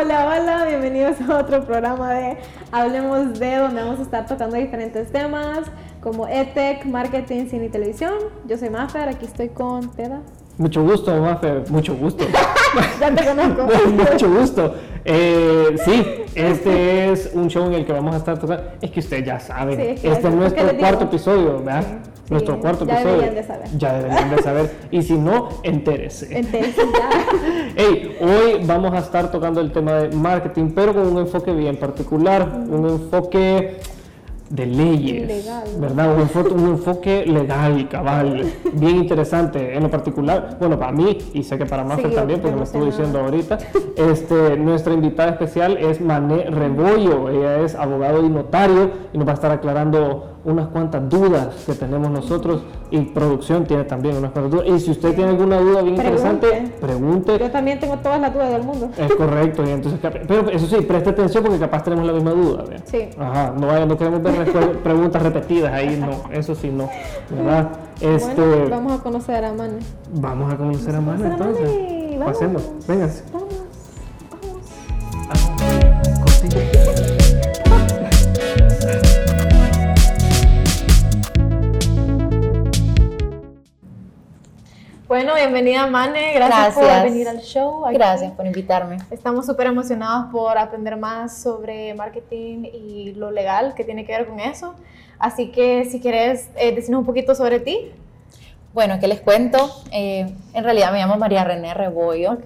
Hola, hola, bienvenidos a otro programa de Hablemos de, donde vamos a estar tocando diferentes temas como ETEC, marketing, cine y televisión. Yo soy Mafer, aquí estoy con Teda. Mucho gusto, Mafe, mucho gusto. ya te conozco. mucho gusto. Eh, sí, este es un show en el que vamos a estar tocando. Es que usted ya sabe, Sí, este es es- nuestro ¿qué les cuarto episodio, ¿verdad? Sí, Nuestro cuarto ya episodio. deberían de saber. Ya deberían de saber. Y si no, entérese. Entonces, ya. Hey, hoy vamos a estar tocando el tema de marketing, pero con un enfoque bien particular, un enfoque de leyes, Legal. ¿verdad? Un enfoque, un enfoque legal, cabal, bien interesante. En lo particular, bueno, para mí y sé que para Mafer Sí, también, porque me estuvo diciendo ahorita, este, nuestra invitada especial es Mané Rebollo. Ella es abogado y notario y nos va a estar aclarando unas cuantas dudas que tenemos nosotros y producción tiene también unas cuantas dudas. Y si usted tiene alguna duda bien interesante, Pregunte. Yo también tengo todas las dudas del mundo. Es correcto, y entonces, pero eso sí, preste atención porque capaz tenemos la misma duda. ¿vea? Sí. Ajá, no, no queremos ver preguntas repetidas ahí, no, eso sí, no, ¿verdad? Este, Bueno, vamos a conocer a Mane. vamos a conocer a entonces. Mane, vamos. Pasemos, vénganse. Bueno, bienvenida Mane, gracias, por Gracias. venir al show. aquí. Gracias por invitarme. Estamos súper emocionados por aprender más sobre marketing y lo legal que tiene que ver con eso. Así que si quieres eh, decirnos un poquito sobre ti. Bueno, ¿qué les cuento? Eh, en realidad me llamo María René Rebollo, Ok.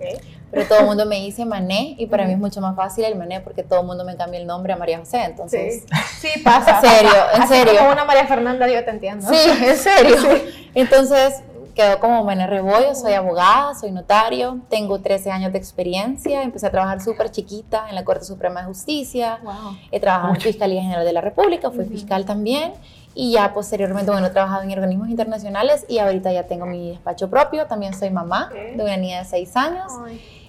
pero todo el mundo me dice Mané y para mí es mucho más fácil el Mané porque todo el mundo me cambia el nombre a María José, entonces... Sí, sí pasa. En serio, en Así serio. Como una María Fernanda, yo te entiendo. Sí, en serio. Entonces quedó como Mané Rebollo, soy abogada, soy notario, tengo 13 años de experiencia, empecé a trabajar súper chiquita en la Corte Suprema de Justicia, Wow. He trabajado Mucho. en Fiscalía General de la República, fui fiscal también y ya posteriormente, bueno, he trabajado en organismos internacionales y ahorita ya tengo mi despacho propio, también soy mamá Ok. de una niña de 6 años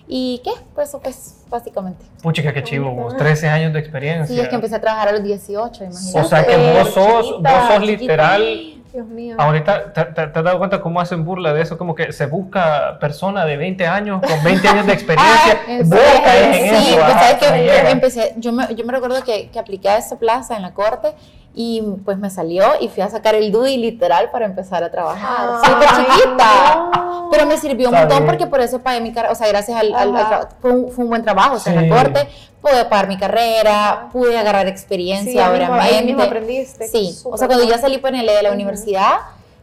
y ¿qué? Pues eso pues básicamente. Puchica, qué chivo, vos, 13 años de experiencia. Sí, es que empecé a trabajar a los 18, imagínate. o sea que vos sos, chiquita, vos sos chiquita. literal. Dios mío. Ahorita, ¿te, te- te has dado cuenta cómo hacen burla de eso? Como que se busca persona de 20 años con 20 años de experiencia. Ah, vos sí, en Sí, eso. pues ajá, sabes que empecé, yo me, yo me recuerdo que, que apliqué a esa plaza en la corte y pues me salió y fui a sacar el DUI literal para empezar a trabajar. Ay, Súper chiquita. no. Pero me sirvió un Está montón bien. porque por eso pagué mi carrera, o sea, gracias al, al- al Ajá. trabajo, fue un, fue un buen trabajo, o sea, en Sí. la corte pude pagar mi carrera, Ajá. pude agarrar Sí, experiencia, ahí mismo- ahí obviamente. mismo aprendiste. Sí, o sea, cuando ya salí PNL de la universidad,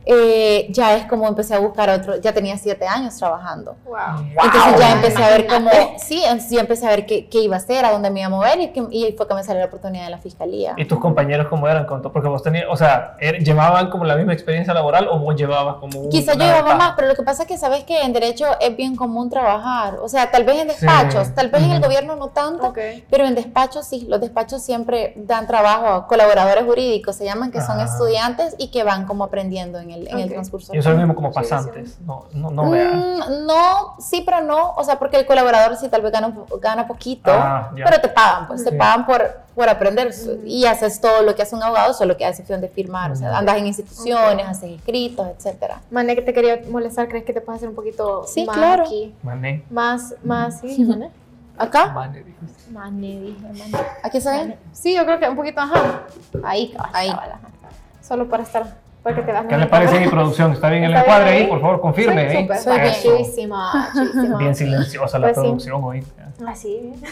eh, ya es como empecé a buscar otro, ya tenía siete años trabajando. Wow. Entonces ya empecé a ver cómo, sí, entonces ya empecé a ver qué, qué iba a hacer, a dónde me iba a mover y, que- y fue que me salió la oportunidad de la fiscalía. ¿Y tus compañeros cómo eran? Porque vos tenías, o sea, er- ¿llevaban como la misma experiencia laboral o vos llevabas como un- Quizá yo llevaba más, pero lo que pasa es que sabes que en derecho es bien común trabajar, o sea, tal vez en despachos, Sí. tal vez en el gobierno no tanto, pero en despachos sí, los despachos siempre dan trabajo a colaboradores jurídicos, se llaman que son Ah. estudiantes y que van como aprendiendo en el, en el transcurso. Yo soy mismo como pasantes. No, no, no. Mm, no, sí, pero no, o sea, porque el colaborador sí tal vez gana, un po- gana poquito, Ah, pero te pagan, pues te pagan por, por aprender y haces todo lo que hace un abogado, solo que hace de firmar, o sea, andas en instituciones, haces escritos, etcétera. Mane, que te quería molestar, ¿crees que te puedes hacer un poquito Sí, más claro. aquí? Mané. Más, más, sí, Mane. ¿Acá? Mané, dijiste. Mane, dije, Mane. ¿Aquí está bien? Sí, yo creo que un poquito, ajá. Ahí, cabal, Ahí. cabal, ajá. Solo para estar, que te ¿Qué le parece mi producción? ¿Está bien el ¿Está bien encuadre ahí? ahí? Por favor, confirme. Soy ¿eh? súper, bien. Silenciosa la Pues sí. producción hoy. Así.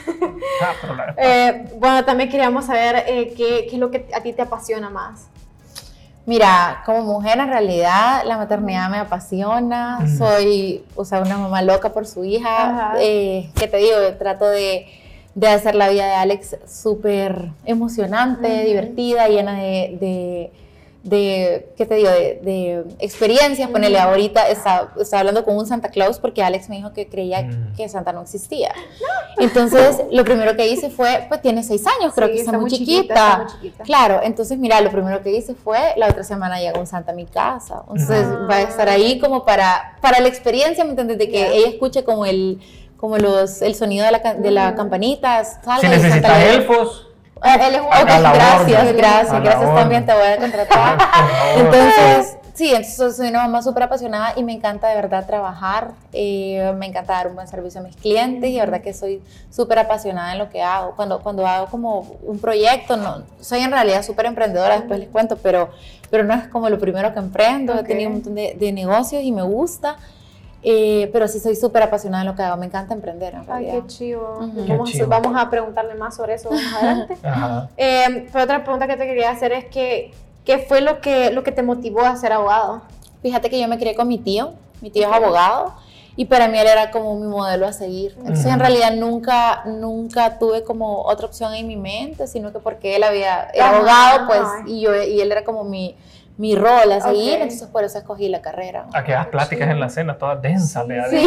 Ah, pero la- Eh, bueno, también queríamos saber eh, qué, qué es lo que a ti te apasiona más. Mira, como mujer en realidad la maternidad me apasiona, soy, o sea, una mamá loca por su hija, eh, ¿qué te digo? Trato de, de hacer la vida de Alex súper emocionante, divertida, llena de, de, de, ¿qué te digo? De, de experiencias, ponele Ujú. ahorita, estaba, estaba hablando con un Santa Claus porque Alex me dijo que creía Mm. que Santa no existía. Entonces, lo primero que hice fue, pues tiene seis años, creo Sí, que está, está muy chiquita. chiquita, está muy chiquita. Claro, entonces mira, lo primero que hice fue, la otra semana llegó un Santa a mi casa. Entonces Ah. va a estar ahí como para, para la experiencia, ¿me entiendes? De que ella escuche como el, como los, el sonido de la, de la campanita. salga Si necesitas elfos, Ah, él es un- gracias, orden. gracias, A gracias también, te voy a contratar. Entonces, Sí, entonces soy una mamá súper apasionada y me encanta de verdad trabajar, eh, me encanta dar un buen servicio a mis clientes y de verdad que soy súper apasionada en lo que hago. Cuando, cuando hago como un proyecto, no, soy en realidad súper emprendedora, después les cuento, pero, pero no es como lo primero que emprendo, he tenido un montón de, de negocios y me gusta. Eh, pero sí soy súper apasionada en lo que hago, me encanta emprender en realidad. Ay, qué chivo. vamos, vamos, a preguntarle más sobre eso más adelante. Eh, pero otra pregunta que te quería hacer es que, ¿qué fue lo que, lo que te motivó a ser abogado? Fíjate que yo me crié con mi tío, mi tío es abogado, y para mí él era como mi modelo a seguir. Entonces en realidad nunca, nunca tuve como otra opción en mi mente, sino que porque él había, era abogado, pues, y, yo, y él era como mi mi rol a seguir, entonces por eso escogí la carrera. A que das pláticas en la cena, todas densas, le Sí,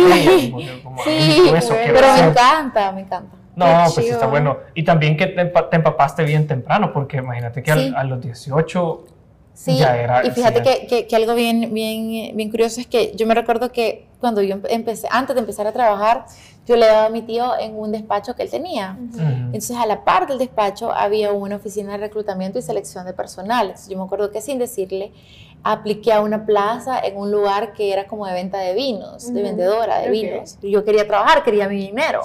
sí pero me encanta, me encanta. No, pues está bueno. Y también que te, empapaste bien temprano, porque imagínate que a los 18 Sí, y fíjate que, que, algo bien, bien, bien curioso es que yo me recuerdo que cuando yo empecé, antes de empezar a trabajar, yo le daba a mi tío en un despacho que él tenía. Entonces, a la par del despacho había una oficina de reclutamiento y selección de personal. Entonces, yo me acuerdo que sin decirle, apliqué a una plaza en un lugar que era como de venta de vinos, de vendedora de vinos. Yo quería trabajar, quería mi dinero.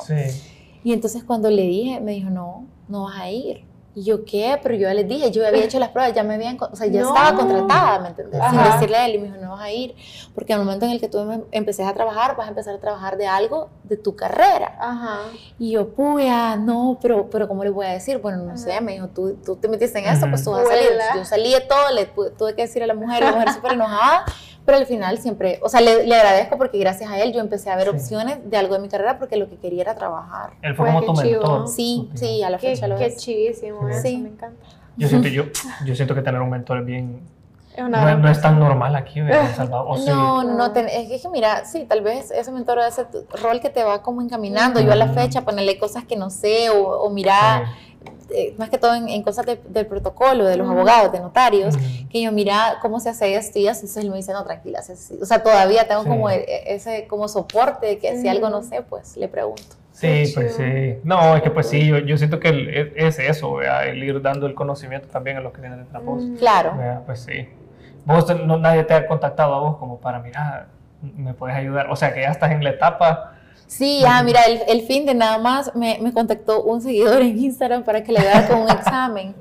Y entonces cuando le dije, me dijo, no, no vas a ir. Y yo, ¿qué? Pero yo ya les dije, yo había hecho las pruebas, ya me habían, o sea, ya estaba contratada, ¿me entendés? Sin decirle a él, y me dijo, no vas a ir, porque al momento en el que tú em, empecé a trabajar, vas a empezar a trabajar de algo de tu carrera. Ajá. Y yo, puya, no, pero, pero ¿cómo le voy a decir? Bueno, no sé, me dijo, tú, tú te metiste en eso, pues tú vas a salir. Yo salí de todo, le tuve que decir a la mujer, la mujer súper enojada, pero al final siempre, o sea, le, le, agradezco porque gracias a él yo empecé a ver opciones de algo de mi carrera porque lo que quería era trabajar. Él fue como tu mentor. Sí, sí, a la fecha lo Qué chivísimo, sí. me encanta. Yo siento, yo, yo siento que tener un mentor es bien... No, es tan normal aquí en El Salvador. no, no, no, es que mira, sí, tal vez ese mentor es ese rol que te va como encaminando. Yo a la fecha ponerle cosas que no sé o, o mirar eh, más que todo en, cosas del protocolo, de los abogados, de notarios, que yo mira cómo se hace esto y entonces él me dice, no, tranquila, o sea, todavía tengo como e, e, ese como soporte de que si algo no sé, pues le pregunto. Sí, pues sí. No, es que pues sí, yo, yo siento que e, es eso, el ir dando el conocimiento también a los que vienen detrás de vos. Claro. Pues sí. Vos, no, nadie te ha contactado a vos como para, mirar, me puedes ayudar. O sea, que ya estás en la etapa Sí, ah, mira, el, el, fin de nada más me, me, contactó un seguidor en Instagram para que le haga con un examen.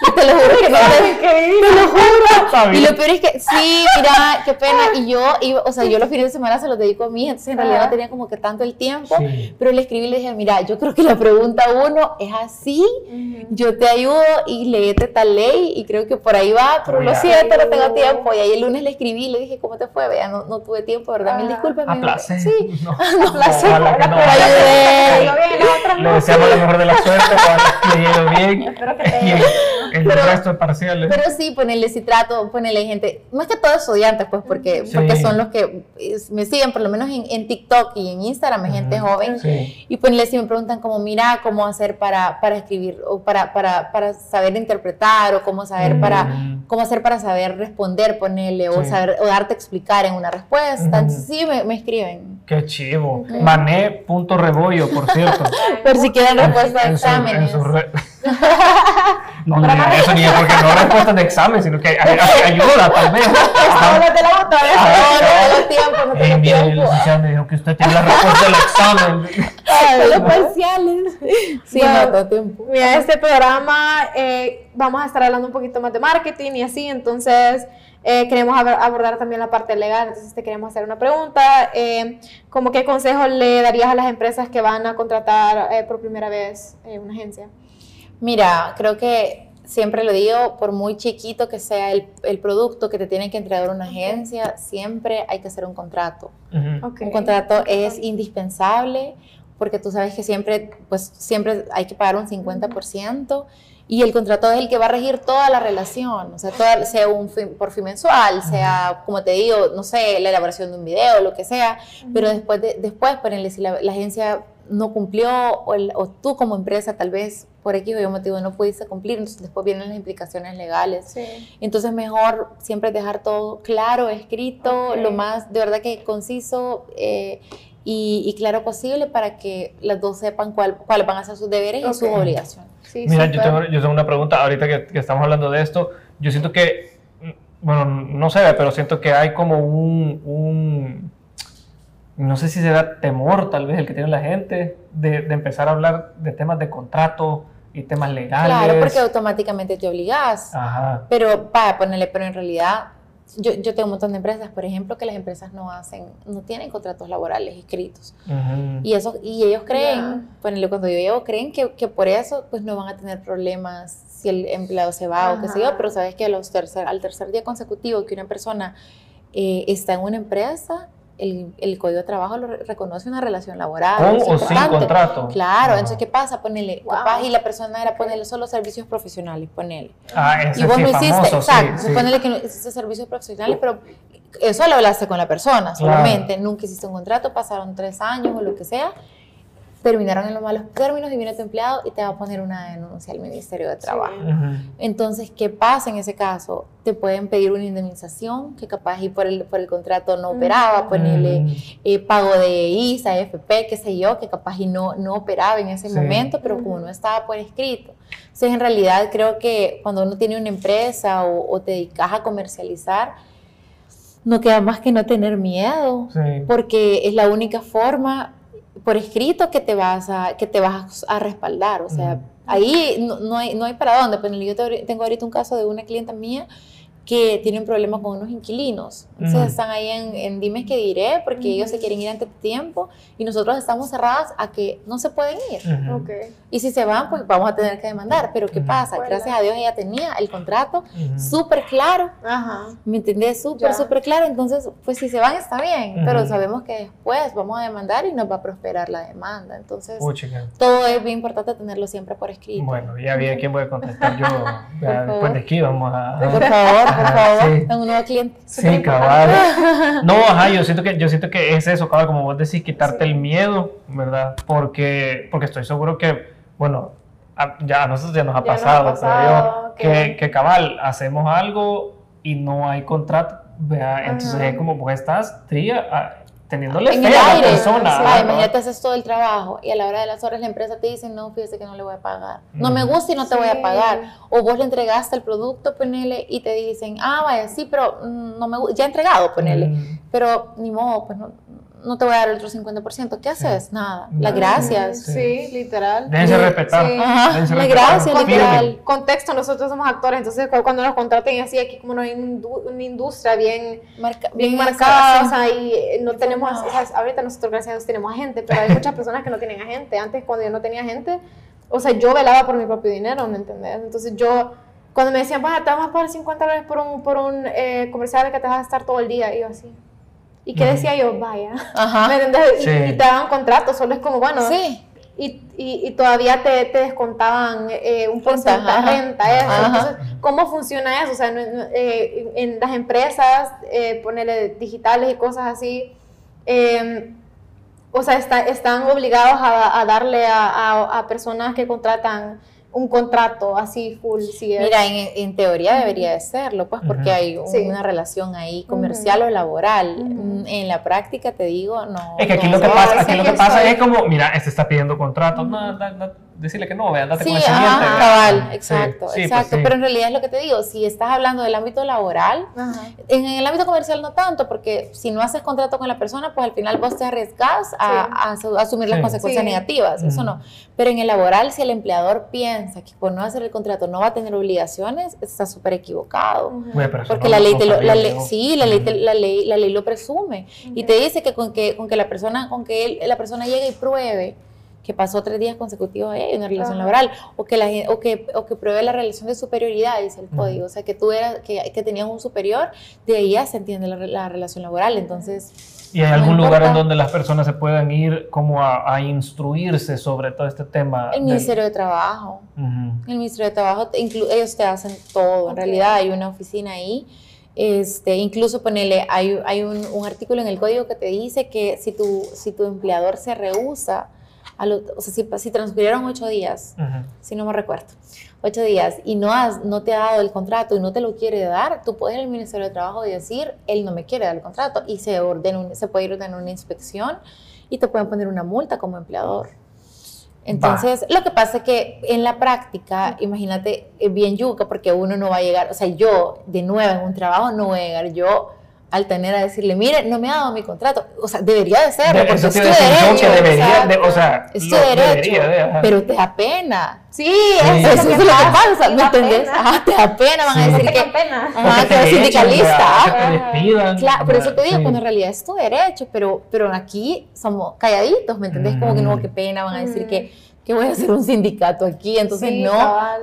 Te lo juro que no te, te lo juro. Y lo peor es que, sí, mira, qué pena. Y yo, iba, o sea, yo los fines de semana se los dedico a mí, entonces en realidad no tenía como que tanto el tiempo. Pero le escribí y le dije, mira, yo creo que la pregunta uno es así, yo te ayudo y léete tal ley y creo que por ahí va, pero lo siento, no tengo tiempo. Y ahí el lunes le escribí y le dije, ¿cómo te fue? Vea, no, no tuve tiempo, ¿verdad? Mil disculpas. A Sí, no, no, placer. Le deseamos lo mejor de la suerte, para que bien. Espero que te pero, resto de parciales. Pero sí, ponerle si trato, ponerle gente, más que todo estudiantes, pues, porque, porque son los que me siguen, por lo menos en, en TikTok y en Instagram, gente joven. Y ponerle si me preguntan como, mira, cómo hacer para, para escribir, o para, para, para saber interpretar, o cómo saber para, mm. cómo hacer para saber responder, ponerle, o saber, o darte a explicar en una respuesta. Entonces, sí, me, me, escriben. Qué chivo. Mané.rebollo, por cierto. por si quieren respuesta de exámenes. No, no digan eso ni porque no respuestas de examen, sino que ayuda tal vez. No te la botó, no, no tiempo, no tengo tiempo. El licenciado me dijo que usted tiene la respuesta del examen. Los parciales. Sí, no tengo tiempo. Mira, este programa eh, vamos a estar hablando un poquito más de marketing y así, entonces... Eh, queremos abordar también la parte legal, entonces te queremos hacer una pregunta. Eh, ¿Cómo qué consejo le darías a las empresas que van a contratar eh, por primera vez una agencia? Mira, creo que siempre lo digo, por muy chiquito que sea el, el, producto que te tiene que entregar una agencia, siempre hay que hacer un contrato. Un contrato es indispensable porque tú sabes que siempre, pues, siempre hay que pagar un 50% y el contrato es el que va a regir toda la relación, o sea, sea un por fin mensual, sea, como te digo, no sé, la elaboración de un video, lo que sea, pero después, de, después ponerle, si la, agencia no cumplió o, o, tú como empresa tal vez por X o Y motivo no pudiste cumplir, entonces después vienen las implicaciones legales. Entonces mejor siempre dejar todo claro, escrito, lo más de verdad que conciso eh, y, claro posible para que las dos sepan cuáles van a ser sus deberes y sus obligaciones. Mira, yo tengo, yo tengo, una pregunta, ahorita que, que, estamos hablando de esto, yo siento que bueno, no sé, pero siento que hay como un, un no sé si será temor tal vez el que tiene la gente de, de empezar a hablar de temas de contrato y temas legales. Claro, porque automáticamente te obligas. Ajá. Pero, para ponerle, pero en realidad yo, yo, tengo un montón de empresas, por ejemplo, que las empresas no hacen, no tienen contratos laborales escritos. y, eso, y ellos creen, yeah. cuando yo llevo, creen que, que, por eso pues no van a tener problemas si el empleado se va o qué sé yo, pero sabes que los tercer, al tercer día consecutivo que una persona eh, está en una empresa, el, el, Código de Trabajo lo reconoce una relación laboral. Con o sin contrato. Claro, entonces, ¿qué pasa? Ponele, capaz y la persona era ponerle solo servicios profesionales, ponele. Ah, y vos no hiciste, exacto, sí, ponele que no hiciste servicios profesionales, pero eso lo hablaste con la persona solamente, nunca hiciste un contrato, pasaron tres años o lo que sea, terminaron en los malos términos y viene tu empleado y te va a poner una denuncia al Ministerio de Trabajo. Entonces, ¿qué pasa en ese caso? Te pueden pedir una indemnización que capaz y por el, por el contrato no operaba, ponerle eh, pago de ISA, FP, qué sé yo, que capaz y no, no operaba en ese momento, pero como no estaba por escrito. Entonces, en realidad creo que cuando uno tiene una empresa o, o te dedicas a comercializar, no queda más que no tener miedo, porque es la única forma por escrito que te vas a, que te vas a respaldar. O sea, ahí no, no, hay, no hay para dónde. Pues yo tengo ahorita un caso de una clienta mía que tienen problemas con unos inquilinos. Entonces están ahí en, en, dimes que diré porque ellos se quieren ir antes de tiempo y nosotros estamos cerradas a que no se pueden ir. okay. Y si se van, pues vamos a tener que demandar. Pero ¿qué pasa? Gracias a Dios ella tenía el contrato súper claro. Ajá. ¿Me entendés? Súper, súper claro. Entonces, pues si se van está bien, pero sabemos que después vamos a demandar y nos va a prosperar la demanda. Entonces, todo es bien importante tenerlo siempre por escrito. Bueno, ya vi a quién voy a contestar yo. después de aquí vamos a... Por favor por favor, tengo un nuevo cliente. Sí, cabal. No, ajá, yo siento que, yo siento que es eso, cabal, como vos decís, quitarte el miedo, ¿verdad? Porque, porque estoy seguro que, bueno, ya a nosotros ya nos ha pasado, pasado que, que, cabal, hacemos algo y no hay contrato, ¿verdad? Entonces es como, pues estás tría, teniéndole fe a la persona. Sí, imagínate, haces todo el trabajo y a la hora de las horas la empresa te dice, no, fíjese que no le voy a pagar. No me gusta y no te voy a pagar. O vos le entregaste el producto, ponele, y te dicen, ah, vaya, sí, pero mm, no me ya entregado, ponele. Mm. Pero ni modo, pues no, no te voy a dar el otro 50%. ¿Qué haces? Nada. Las gracias. Sí, literal. Déjense respetar. Las gracias, literal. Contexto, nosotros somos actores, entonces cuando nos contraten así, aquí como no hay una industria bien, bien, marcada, o sea, y eh, no tenemos, o sea, ahorita nosotros gracias a Dios tenemos agente, pero hay muchas personas que no tienen agente. Antes cuando yo no tenía agente, o sea, yo velaba por mi propio dinero, ¿me entendés? Entonces yo cuando me decían, te vamos a pagar 50 dólares por un, por un eh, comercial que te vas a estar todo el día, y yo así. ¿Y qué decía yo? Vaya. ¿Me entiendes? Y, te daban contrato, solo es como, bueno. Sí. Y, y, todavía te, te descontaban eh, un porcentaje de renta, eso. Entonces, ¿cómo funciona eso? O sea, eh, en las empresas, eh, ponerle digitales y cosas así, em, o sea, está, están obligados a, a darle a, a, a personas que contratan un contrato así full. Si Mira, en, teoría debería de serlo, pues porque hay una relación ahí comercial o laboral. En la práctica te digo, no. Es que aquí lo que pasa, aquí lo que pasa es como, mira, este está pidiendo contrato, no, no, no, decirle que no, ve, andate con el siguiente. cabal, exacto, pues exacto. Pero en realidad es lo que te digo, si estás hablando del ámbito laboral, en el ámbito comercial no tanto, porque si no haces contrato con la persona, pues al final vos te arriesgas a, asumir las consecuencias negativas, eso no. Pero en el laboral, si el empleador piensa que por no hacer el contrato no va a tener obligaciones, está súper equivocado. porque la ley, lo, la ley, sí, la ley, la ley, la ley lo presume. Y te dice que con que, con que la persona, con que la persona llegue y pruebe que pasó tres días consecutivos ahí en una relación laboral, o que, la, o, que, o que pruebe la relación de superioridad, dice el código, o sea, que tú eras, que, que, tenías un superior, de ahí ya se entiende la, relación laboral, entonces... ¿Y hay algún lugar en donde las personas se puedan ir como a, instruirse sobre todo este tema? El Ministerio de Trabajo. El Ministerio de Trabajo, ellos te hacen todo, en realidad hay una oficina ahí, este, incluso ponele, hay, hay un, un, artículo en el código que te dice que si tu, si tu empleador se rehúsa o sea, si, transcurrieron ocho días, si no me recuerdo, ocho días y no, has, no te ha dado el contrato y no te lo quiere dar, tú puedes ir al Ministerio de Trabajo y decir, él no me quiere dar el contrato y se, ordena se puede ir a una inspección y te pueden poner una multa como empleador. Entonces, lo que pasa es que en la práctica, imagínate, bien yuca, porque uno no va a llegar, o sea, yo de nuevo en un trabajo no voy a llegar yo al tener a decirle, mire, no me ha dado mi contrato. O sea, debería de ser, porque es tu derecho. Debería de, o sea, es tu derecho, pero te da pena. Sí, eso, es lo que pasa, ¿me entendés? Ajá, te da pena, van a decir que, pena. Ajá, que eres sindicalista. Claro, por eso te digo, cuando en realidad es tu derecho, pero, pero aquí somos calladitos, ¿me entendés? Como que no, qué pena, van a decir que que voy a hacer un sindicato aquí, entonces no,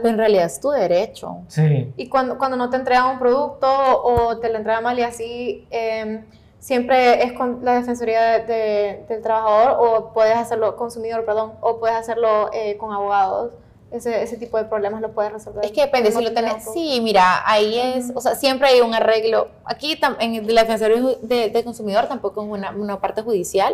en realidad es tu derecho. Sí. Y cuando, cuando no te entregan un producto o te lo entregan mal y así, em, siempre es con la defensoría del trabajador o puedes hacerlo, consumidor, perdón, o puedes hacerlo eh, con abogados ese, ese tipo de problemas lo puedes resolver. Es que depende, si lo tenés, sí, mira, ahí es, o sea, siempre hay un arreglo. Aquí en la Defensoría de Consumidor tampoco es una, una parte judicial,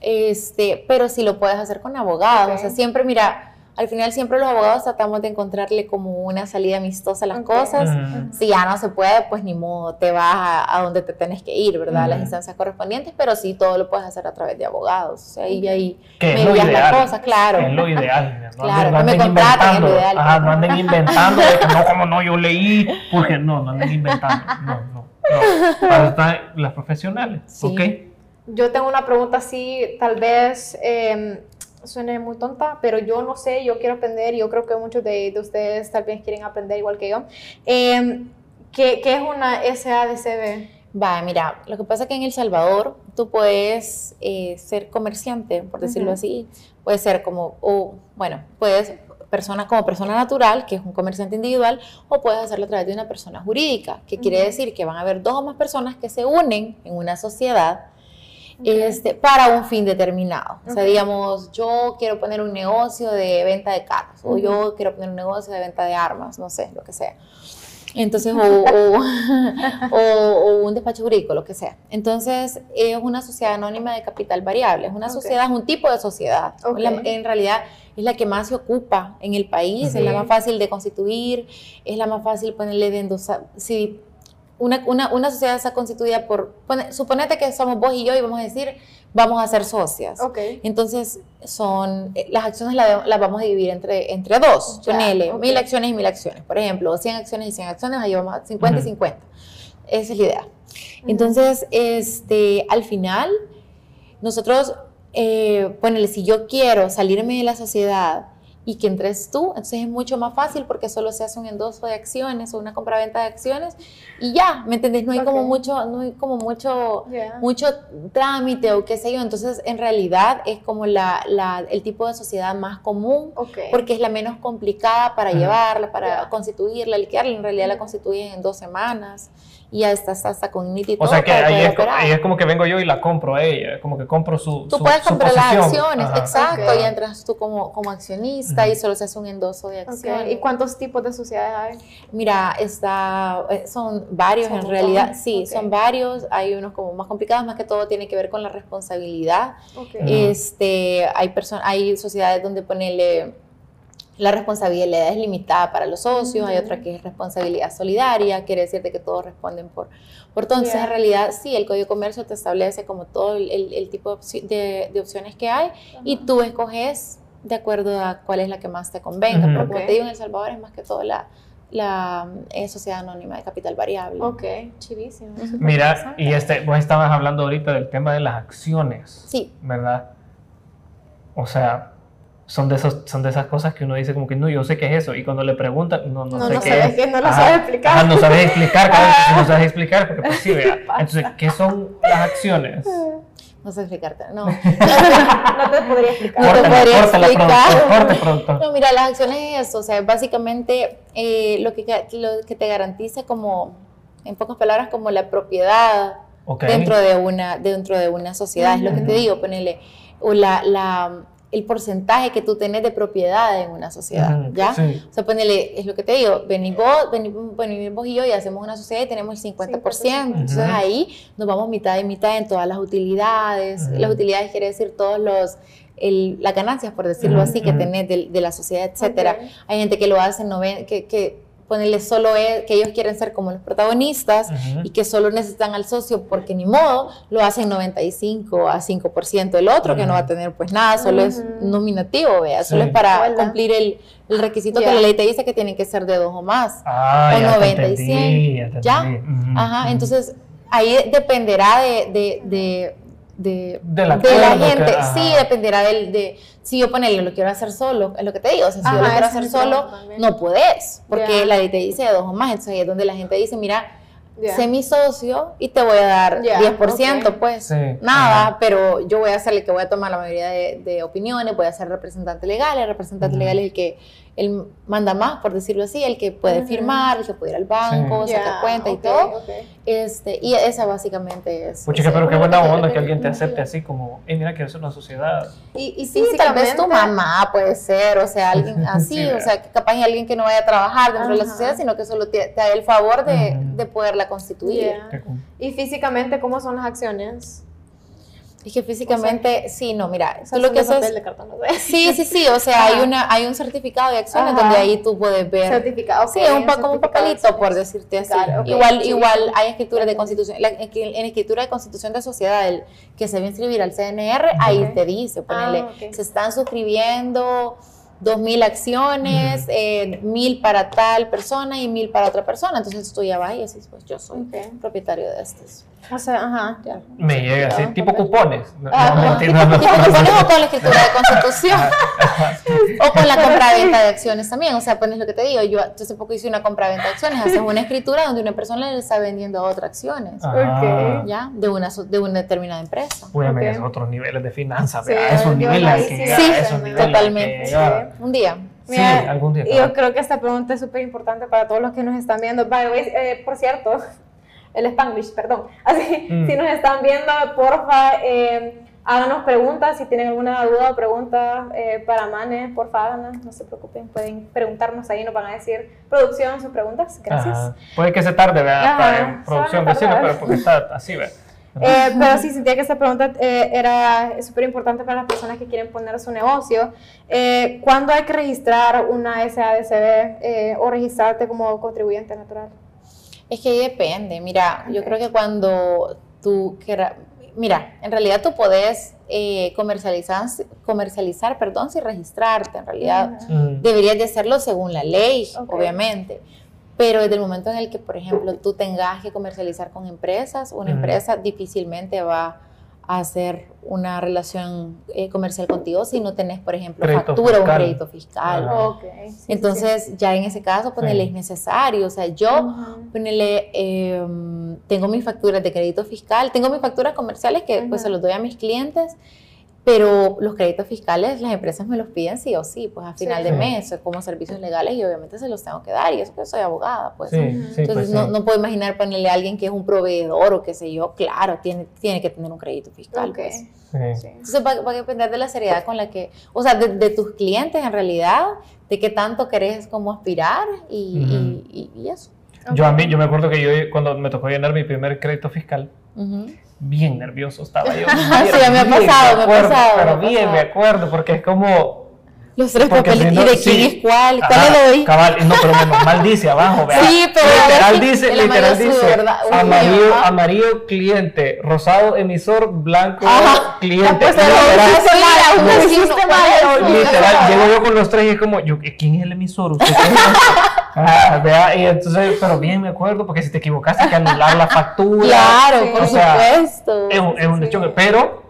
este, pero sí lo puedes hacer con abogados, o sea, siempre, mira, al final siempre los abogados tratamos de encontrarle como una salida amistosa a las cosas. Si ya no se puede, pues ni modo, te vas a, donde te tenés que ir, ¿verdad? A las instancias correspondientes, pero sí todo lo puedes hacer a través de abogados. O sea, ahí, ahí medias las cosas, claro. Es lo ideal. No claro, no, me contraten, es lo ideal. Ajá, no anden inventando de que no, como no, yo leí, porque no, no anden inventando. No, no, no. Para están las profesionales, sí. ¿ok? Yo tengo una pregunta así, tal vez... Eh, suene muy tonta, pero yo no sé, yo quiero aprender y yo creo que muchos de, de ustedes tal vez quieren aprender igual que yo. Eh, ¿qué, ¿qué, es una SADCB? Va, mira, lo que pasa es que en El Salvador tú puedes eh, ser comerciante, por decirlo así, puedes ser como, o bueno, puedes persona como persona natural, que es un comerciante individual, o puedes hacerlo a través de una persona jurídica, que quiere decir que van a haber dos o más personas que se unen en una sociedad este, para un fin determinado. O sea, digamos, yo quiero poner un negocio de venta de carros, o yo quiero poner un negocio de venta de armas, no sé, lo que sea. Entonces, o, o, un despacho jurídico, lo que sea. Entonces, es una sociedad anónima de capital variable. Es una sociedad, es un tipo de sociedad. en realidad, es la que más se ocupa en el país, es la más fácil de constituir, es la más fácil ponerle de endosar. Si una, una, una, sociedad está constituida por, suponete que somos vos y yo y vamos a decir, vamos a ser socias. Okay. Entonces, son, eh, las acciones las, vamos a dividir entre, entre dos, ponele, mil acciones y mil acciones. Por ejemplo, 100 acciones y 100 acciones, ahí vamos a 50 y 50. Esa es la idea. Entonces, este, al final, nosotros, eh, ponele, si yo quiero salirme de la sociedad y que entres tú, entonces es mucho más fácil porque solo se hace un endoso de acciones o una compra-venta de acciones y ya, ¿me entendés? No hay como mucho, no hay como mucho, mucho trámite o qué sé yo, entonces en realidad es como la, la el tipo de sociedad más común porque es la menos complicada para llevarla, para constituirla, liquidarla, en realidad la constituyen en dos semanas y ya estás hasta con NIT y O sea que ahí es, ahí es, como que vengo yo y la compro a ella, como que compro su Tú puedes comprar las acciones, exacto, y entras tú como, como accionista y solo se hace un endoso de acciones. ¿Y cuántos tipos de sociedades hay? Mira, está, eh, son varios en realidad, sí, son varios, hay unos como más complicados, más que todo tiene que ver con la responsabilidad. Este, hay, hay sociedades donde ponele la responsabilidad es limitada para los socios, hay otra que es responsabilidad solidaria, quiere decir de que todos responden por, por. Entonces, en realidad, sí, el Código de Comercio te establece como todo el, el, tipo de, de, opciones que hay y tú escoges de acuerdo a cuál es la que más te convenga. Pero como te digo, en El Salvador es más que todo la, la eh, sociedad anónima de capital variable. Ok, chivísimo. Mira, y este, vos estabas hablando ahorita del tema de las acciones. Sí. ¿Verdad? O sea, son de, esos, son de esas cosas que uno dice como que no, yo sé qué es eso. Y cuando le preguntan, no, no, no sé no qué sabes es. Que no lo sabes explicar. no sabes explicar, claro, no sabes explicar, porque pues sí, vea. Entonces, ¿qué son las acciones? No sé explicarte, no. no te podría explicar. No te podría explicar. Productor, no, mira, las acciones es eso, o sea, básicamente eh, lo, que, lo que te garantiza como, en pocas palabras, como la propiedad dentro, de una, dentro de una sociedad. Es lo que te digo, ponele, o la, la el porcentaje que tú tenés de propiedad en una sociedad, ¿ya? O sea, ponele, es lo que te digo, venimos vos, venimos, vos y yo y hacemos una sociedad y tenemos el 50%, entonces ahí nos vamos mitad y mitad en todas las utilidades, las utilidades quiere decir todos los, el, las ganancias, por decirlo así, que tenés de, de, la sociedad, etcétera. Hay gente que lo hace, que, que ponerle solo es, que ellos quieren ser como los protagonistas y que solo necesitan al socio porque ni modo, lo hacen 95 a 5% el otro, que no va a tener pues nada, solo es nominativo, vea, solo es para cumplir el, el requisito que la ley te dice que tienen que ser de dos o más, ah, o ya 90 y 100, ya, ajá, entonces ahí dependerá de, de, de de, la, gente, sí, dependerá del, de, si yo ponele, lo quiero hacer solo, es lo que te digo, o sea, si yo lo quiero hacer solo, no puedes, porque la ley te dice de dos o más, entonces ahí es donde la gente dice, mira, sé mi socio y te voy a dar 10%, pues nada, pero yo voy a ser el que voy a tomar la mayoría de, de opiniones, voy a ser representante legal, el representante legal es el que él manda más, por decirlo así, el que puede firmar, el que puede ir al banco, sacar cuenta y todo. Este, y esa básicamente es. Pucha, pero qué buena onda que alguien te acepte así como, hey, mira que es una sociedad. Y, y sí, tal vez tu mamá puede ser, o sea, alguien así, o sea, que capaz hay alguien que no vaya a trabajar dentro de la sociedad, sino que solo te, te da el favor de, de poderla constituir. Y físicamente, ¿cómo son las acciones? Es que físicamente, sí, no, mira, tú lo que haces... De cartón, ¿no? Sí, sí, sí, o sea, hay, una, hay un certificado de acciones donde ahí tú puedes ver... Certificado, Sí, un, como un papelito, por decirte así. igual igual hay escrituras de constitución, en escritura de constitución de sociedad el, que se va a inscribir al CNR, ahí te dice, ponele, ah, se están suscribiendo dos mil acciones, eh, mil para tal persona y mil para otra persona. Entonces tú ya vas y decís, pues yo soy propietario de estos. O sea, ajá, ya. Me llega así, tipo cupones. No, ah, tipo, cupones o con la escritura de constitución. o con la compra-venta de acciones también. O sea, pones lo que te digo. Yo, hace poco hice una compra-venta de acciones. Haces una escritura donde una persona le está vendiendo a otra acciones. Ah. ¿Ya? De una, de una determinada empresa. Obviamente, okay. otros niveles de finanzas. Sí, esos niveles que Sí, esos niveles totalmente. Un día. sí, algún día. Yo creo que esta pregunta es súper importante para todos los que nos están viendo. By the way, eh, por cierto, el Spanglish, perdón. Así, mm. si nos están viendo, porfa, eh, háganos preguntas. Si tienen alguna duda o pregunta eh, para Mane, porfa, háganos, no se preocupen. Pueden preguntarnos ahí, nos van a decir producción sus preguntas. Gracias. Puede que se tarde, ¿verdad? Para producción vecina, pero porque está así, ¿verdad? Eh, pero sí, sentía que esta pregunta eh, era súper importante para las personas que quieren poner su negocio. Eh, ¿Cuándo hay que registrar una SADCB eh, o registrarte como contribuyente natural? Es que depende. Mira, yo creo que cuando tú quieras. Mira, en realidad tú puedes eh, comercializar, comercializar, perdón, sin registrarte. En realidad deberías de hacerlo según la ley, obviamente. Pero desde el momento en el que, por ejemplo, tú tengas que comercializar con empresas, una empresa difícilmente va hacer una relación eh, comercial contigo si no tenés, por ejemplo, factura o un crédito fiscal. Entonces, ya en ese caso, ponele es necesario. O sea, yo, ponele, em, tengo mis facturas de crédito fiscal, tengo mis facturas comerciales que pues se los doy a mis clientes pero los créditos fiscales las empresas me los piden sí o sí, pues a final de mes, como servicios legales y obviamente se los tengo que dar y eso que soy abogada, pues. Entonces pues no, no, puedo imaginar ponerle a alguien que es un proveedor o qué sé yo, claro, tiene, tiene que tener un crédito fiscal, pues. Entonces va, va, a depender de la seriedad con la que, o sea, de, tus clientes en realidad, de qué tanto querés como aspirar y, y, y, eso. Yo a mí, yo me acuerdo que yo cuando me tocó llenar mi primer crédito fiscal, bien nervioso estaba yo. sí, me ha pasado, me, ha pasado. Pero bien, me acuerdo, porque es como... Los tres papeles, ¿y de quién es cuál? ¿Cuál le doy? Cabal, no, pero menos mal dice abajo, ¿verdad? Sí, pero literal dice, literal dice, amarillo, amarillo cliente, rosado emisor, blanco cliente. Pues, literal, literal, llego yo con los tres y es como, yo, ¿quién es el emisor? ¿Usted Ah, vea, y entonces, pero bien me acuerdo, porque si te equivocaste hay que anular la factura. Claro, por supuesto. Es un, es un hecho, pero,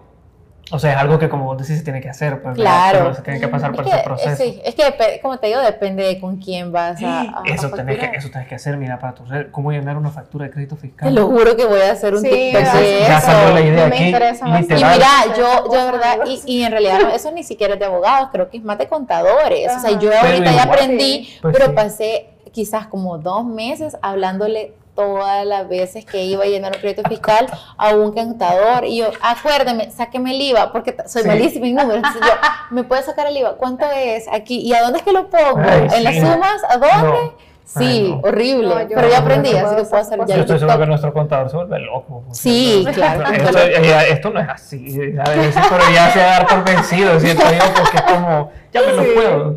o sea, es algo que como vos decís se tiene que hacer, pues, claro. se tiene que pasar por ese proceso. Sí, es que, como te digo, depende de con quién vas a, eso, tenés que, eso tenés que hacer, mira, para tu cómo llenar una factura de crédito fiscal. Te lo juro que voy a hacer un sí, TikTok de eso. Ya salió la idea aquí, literal. Y mira, yo, yo de verdad, y, y, en realidad eso ni siquiera es de abogados, creo que es más de contadores. O sea, yo ahorita ya aprendí, pues pero pasé quizás como dos meses hablándole todas las veces que iba a llenar un crédito fiscal a un contador y yo, acuérdeme, sáqueme el IVA, porque soy malísima en números, entonces yo, ¿me puede sacar el IVA? ¿Cuánto es aquí? ¿Y a dónde es que lo pongo? ¿En las sumas? ¿A dónde? Sí, horrible, pero ya aprendí, así que puedo hacer ya. Yo estoy seguro que nuestro contador se vuelve loco. Sí, claro. Esto, esto, no es así, pero ya se va a dar por vencido, siento yo, porque es como, ya me lo puedo.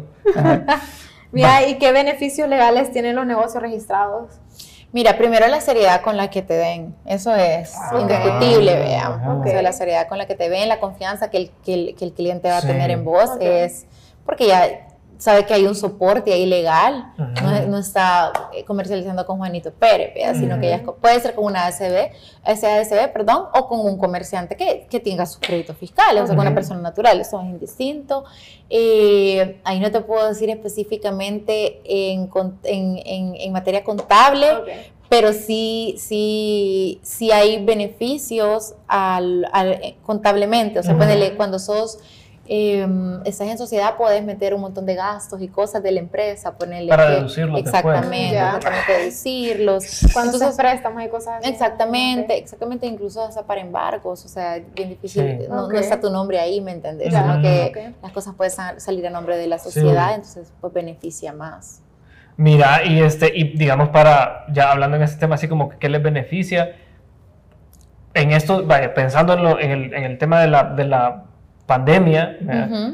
Mira, ¿y qué beneficios legales tienen los negocios registrados? Mira, primero la seriedad con la que te ven, eso es ah, indiscutible, veamos. la seriedad con la que te ven, la confianza que el, que el, cliente va a tener en vos es porque ya sabe que hay un soporte ahí legal, no, está eh, comercializando con Juanito Pérez, sino que puede ser con una ASB, SASB, perdón, o con un comerciante que, que tenga sus créditos fiscales, o sea, con una persona natural, eso es indistinto. Eh, ahí no te puedo decir específicamente en, en, en, materia contable, pero sí, sí, sí hay beneficios al, al contablemente, o sea, cuando sos eh, estás en sociedad, puedes meter un montón de gastos y cosas de la empresa, ponerle. Para deducirlos. Exactamente, exactamente, deducirlos. Cuando se préstamos y cosas así. Exactamente, exactamente, incluso hasta para embargos, o sea, bien difícil, no, está tu nombre ahí, ¿me entiendes? Sino que las cosas pueden salir a nombre de la sociedad, entonces pues beneficia más. Mira, y este, y digamos para, ya hablando en este tema así como que qué les beneficia, en esto, vaya, pensando en, lo, en, el, en el tema de la, de la pandemia,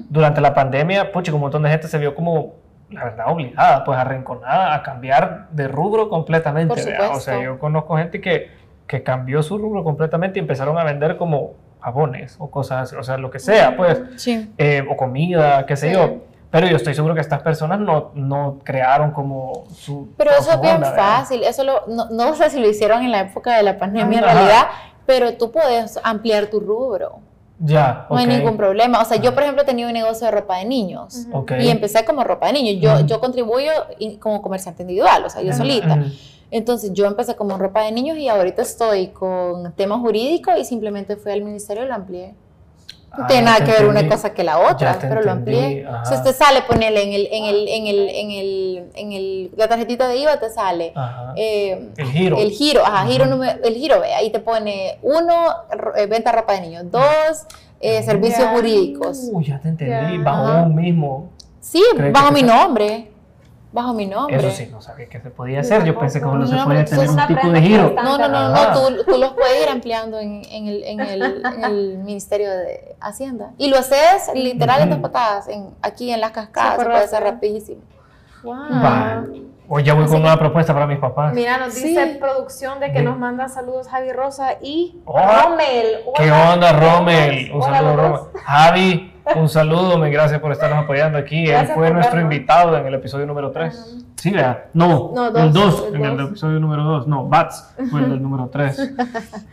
durante la pandemia, pucha, un montón de gente se vio como, la verdad, obligada, pues arrinconada a cambiar de rubro completamente. O sea, yo conozco gente que, que cambió su rubro completamente y empezaron a vender como jabones o cosas, o sea, lo que sea, pues, eh, o comida, qué sé yo. Pero yo estoy seguro que estas personas no, no crearon como su... Pero eso es bien fácil, eso lo, no, no, sé si lo hicieron en la época de la pandemia en realidad, pero tú puedes ampliar tu rubro. Ya, No hay ningún problema. O sea, yo, por ejemplo, tenía un negocio de ropa de niños. Y empecé como ropa de niños. Yo, yo contribuyo como comerciante individual, o sea, yo solita. Entonces, yo empecé como ropa de niños y ahorita estoy con temas jurídicos y simplemente fui al ministerio y lo amplié. No ah, tiene nada que ver una cosa que la otra, pero lo amplié. Si usted sale, ponele en el, en el, en el, en el, en el, la tarjetita de IVA te sale eh, el giro. El giro, ajá, giro el giro, ve, ahí te pone uno, eh, venta ropa de niños, dos, eh, servicios jurídicos. Uy, ya te entendí, bajo un mismo. Sí, bajo mi nombre bajo mi nombre. Eso sí, no sabía que se podía hacer. Yo pensé que no se podía tener un tipo de giro. No, no, no, no, tú, tú, los puedes ir ampliando en, en, el, en, el, en, el, Ministerio de Hacienda. Y lo haces literal en dos patadas, en, aquí en las cascadas, se puede hacer rapidísimo. Wow. Hoy ya voy con una propuesta para mis papás. Mira, nos dice producción de que nos manda saludos Javi Rosa y Rommel. ¿Qué onda, Rommel? Un saludo, Rommel. Javi, un saludo, me gracias por estarnos apoyando aquí. Él fue nuestro invitado en el episodio número 3. Sí, vea. No, el 2, en el episodio número 2. No, Bats fue el del número 3.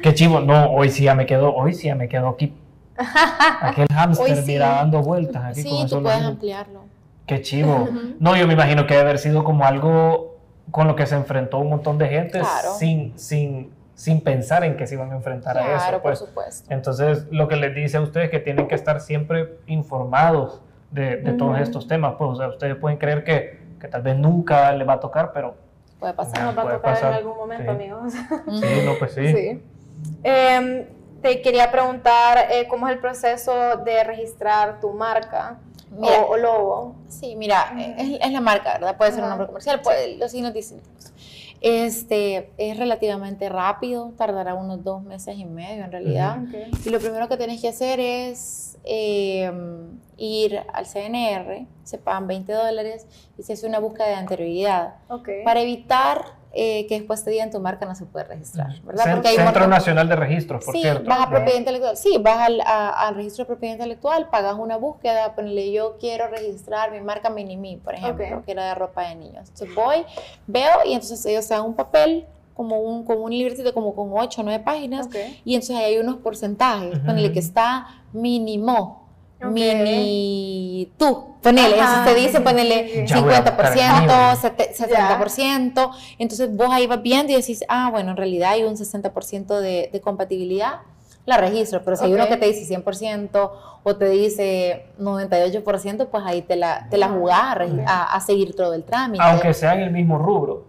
Qué chivo. No, hoy sí ya me quedó, hoy sí ya me quedó aquí. Aquel hámster, mira, dando vueltas aquí. Sí, tú puedes ampliarlo. Qué chivo. No, yo me imagino que debe haber sido como algo con lo que se enfrentó un montón de gente sin, sin sin pensar en que se iban a enfrentar a eso. Claro, pues. por supuesto. Entonces, lo que les dice a ustedes es que tienen que estar siempre informados de, todos estos temas. Pues, o sea, ustedes pueden creer que, que, tal vez nunca les va a tocar, pero... Puede pasar. Nos va a tocar en algún momento, amigos. Sí, no, pues sí. sí. Em, te quería preguntar eh, cómo es el proceso de registrar tu marca. o, logo. Sí, mira, es, la marca, ¿verdad? Puede ser un nombre comercial, puede, los signos distintos. Este es relativamente rápido, tardará unos dos meses y medio en realidad. Y lo primero que tienes que hacer es em, ir al CNR, se pagan 20 dólares y se hace una búsqueda de anterioridad. Para evitar eh, que después te digan tu marca no se puede registrar, ¿verdad? Centro Nacional de Registros, por sí, cierto. Vas a propiedad intelectual, sí, vas al, al, registro de propiedad intelectual, pagas una búsqueda, ponle yo quiero registrar mi marca Minimi, por ejemplo, que era de ropa de niños. Entonces voy, veo y entonces ellos te dan un papel como un, como un libretito como con 8 o 9 páginas y entonces ahí hay unos porcentajes, uh ponle que está mínimo mini tú, ponele, eso te dice, ponele 50%, 60%, entonces vos ahí vas viendo y decís, ah, bueno, en realidad hay un 60% de, de, compatibilidad, la registro, pero si hay uno que te dice 100% o te dice 98%, pues ahí te la, te la jugás a, a, seguir todo el trámite. Aunque sea en el mismo rubro.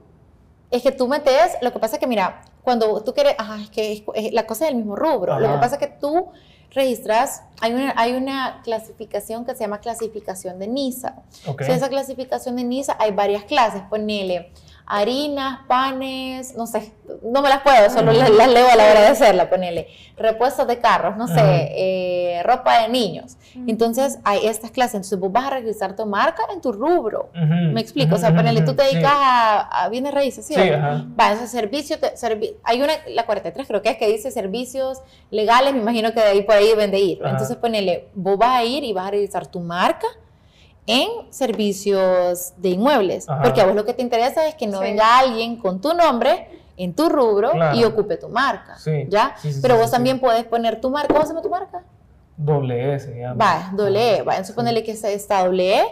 Es que tú metes, lo que pasa es que mira, cuando tú quieres, ajá, es que la cosa es el mismo rubro, lo que pasa es que tú registras, hay una, hay una clasificación que se llama clasificación de NISA. Si esa clasificación de NISA hay varias clases, ponele, harinas, panes, no sé, no me las puedo, solo las, leo a la hora de hacerla, ponele, repuestos de carros, no sé, eh, ropa de niños. Entonces hay estas clases, entonces vos vas a registrar tu marca en tu rubro, me explico, o sea, ponele, tú te dedicas a, bienes raíces, ¿sí? sí Va, esos servicios, hay una, la 43 creo que es que dice servicios legales, me imagino que de ahí por ahí deben de ir. Entonces ponele, vos vas a ir y vas a registrar tu marca en servicios de inmuebles, porque a vos lo que te interesa es que no venga alguien con tu nombre en tu rubro y ocupe tu marca, ¿ya? Pero vos también puedes poner tu marca, ¿cómo se llama tu marca? Doble E se llama. Va, doble E, va, entonces ponerle que está doble E.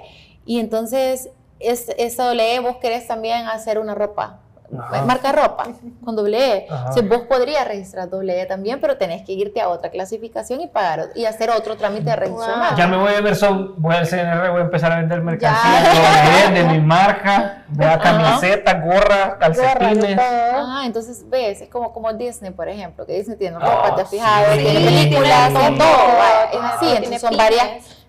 Y entonces esa doble E vos querés también hacer una ropa marca ropa con doble E. Si vos podrías registrar doble E también, pero tenés que irte a otra clasificación y pagar y hacer otro trámite de registro. Ya me voy a ver, voy al CNR, voy a empezar a vender mercancía de, mi marca, de la camiseta, gorra, calcetines. Ah, entonces ves, es como, como Disney, por ejemplo, que Disney tiene ropa, te has fijado, tiene películas, todo, es así, entonces son varias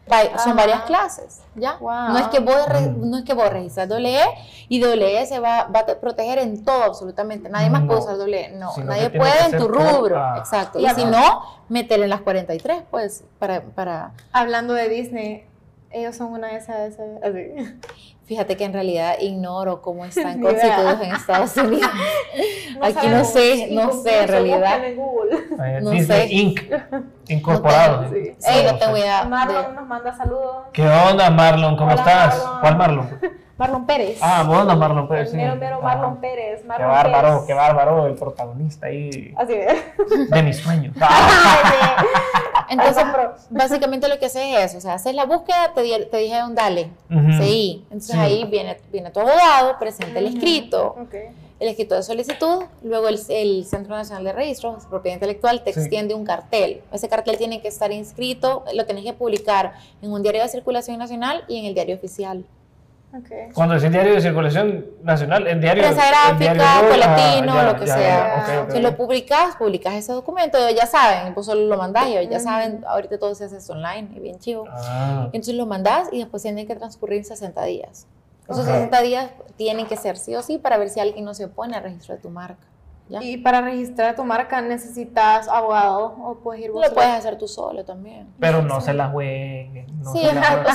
son varias clases, ¿ya? No, es que vos, no es que vos registras doble E y doble E se va, va, a proteger en todo absolutamente. Nadie más puede usar doble E. No, nadie puede en tu rubro. Ah. Exacto. Y, si no, meter en las 43, pues, para, para... Hablando de Disney, ellos son una de esas... Así. Fíjate que en realidad ignoro cómo están constituidos en Estados Unidos. Aquí no sé, no sé en realidad. En Google. no Disney sé. Inc. Incorporado. sí. Ey, no tengo idea. Marlon nos manda saludos. ¿Qué onda, Marlon? ¿Cómo estás? ¿Cuál Marlon? Marlon Pérez. Ah, bueno, Marlon Pérez. Sí. Mero, mero Marlon Pérez. Marlon qué bárbaro, qué bárbaro, el protagonista ahí. Así es. De mis sueños. Entonces, básicamente lo que haces es eso, o sea, haces la búsqueda, te, te dije un dale, sí. Entonces ahí viene, viene tu abogado, presenta el escrito, el escrito de solicitud, luego el, el Centro Nacional de Registros, propiedad intelectual, te extiende un cartel. Ese cartel tiene que estar inscrito, lo tenés que publicar en un diario de circulación nacional y en el diario oficial. Cuando es el diario de circulación nacional, el diario. Prensa gráfica, boletino, ah, lo que sea. si lo publicas, publicas ese documento, ya saben, pues solo lo mandás y ya saben, ahorita todo se hace online, y bien chivo. Ah. Entonces lo mandás y después tienen que transcurrir 60 días. Esos 60 días tienen que ser sí o sí para ver si alguien no se opone al registro de tu marca. Y para registrar tu marca necesitas abogado o puedes ir vos Lo puedes hacer tú solo también. Pero no se la jueguen. sí,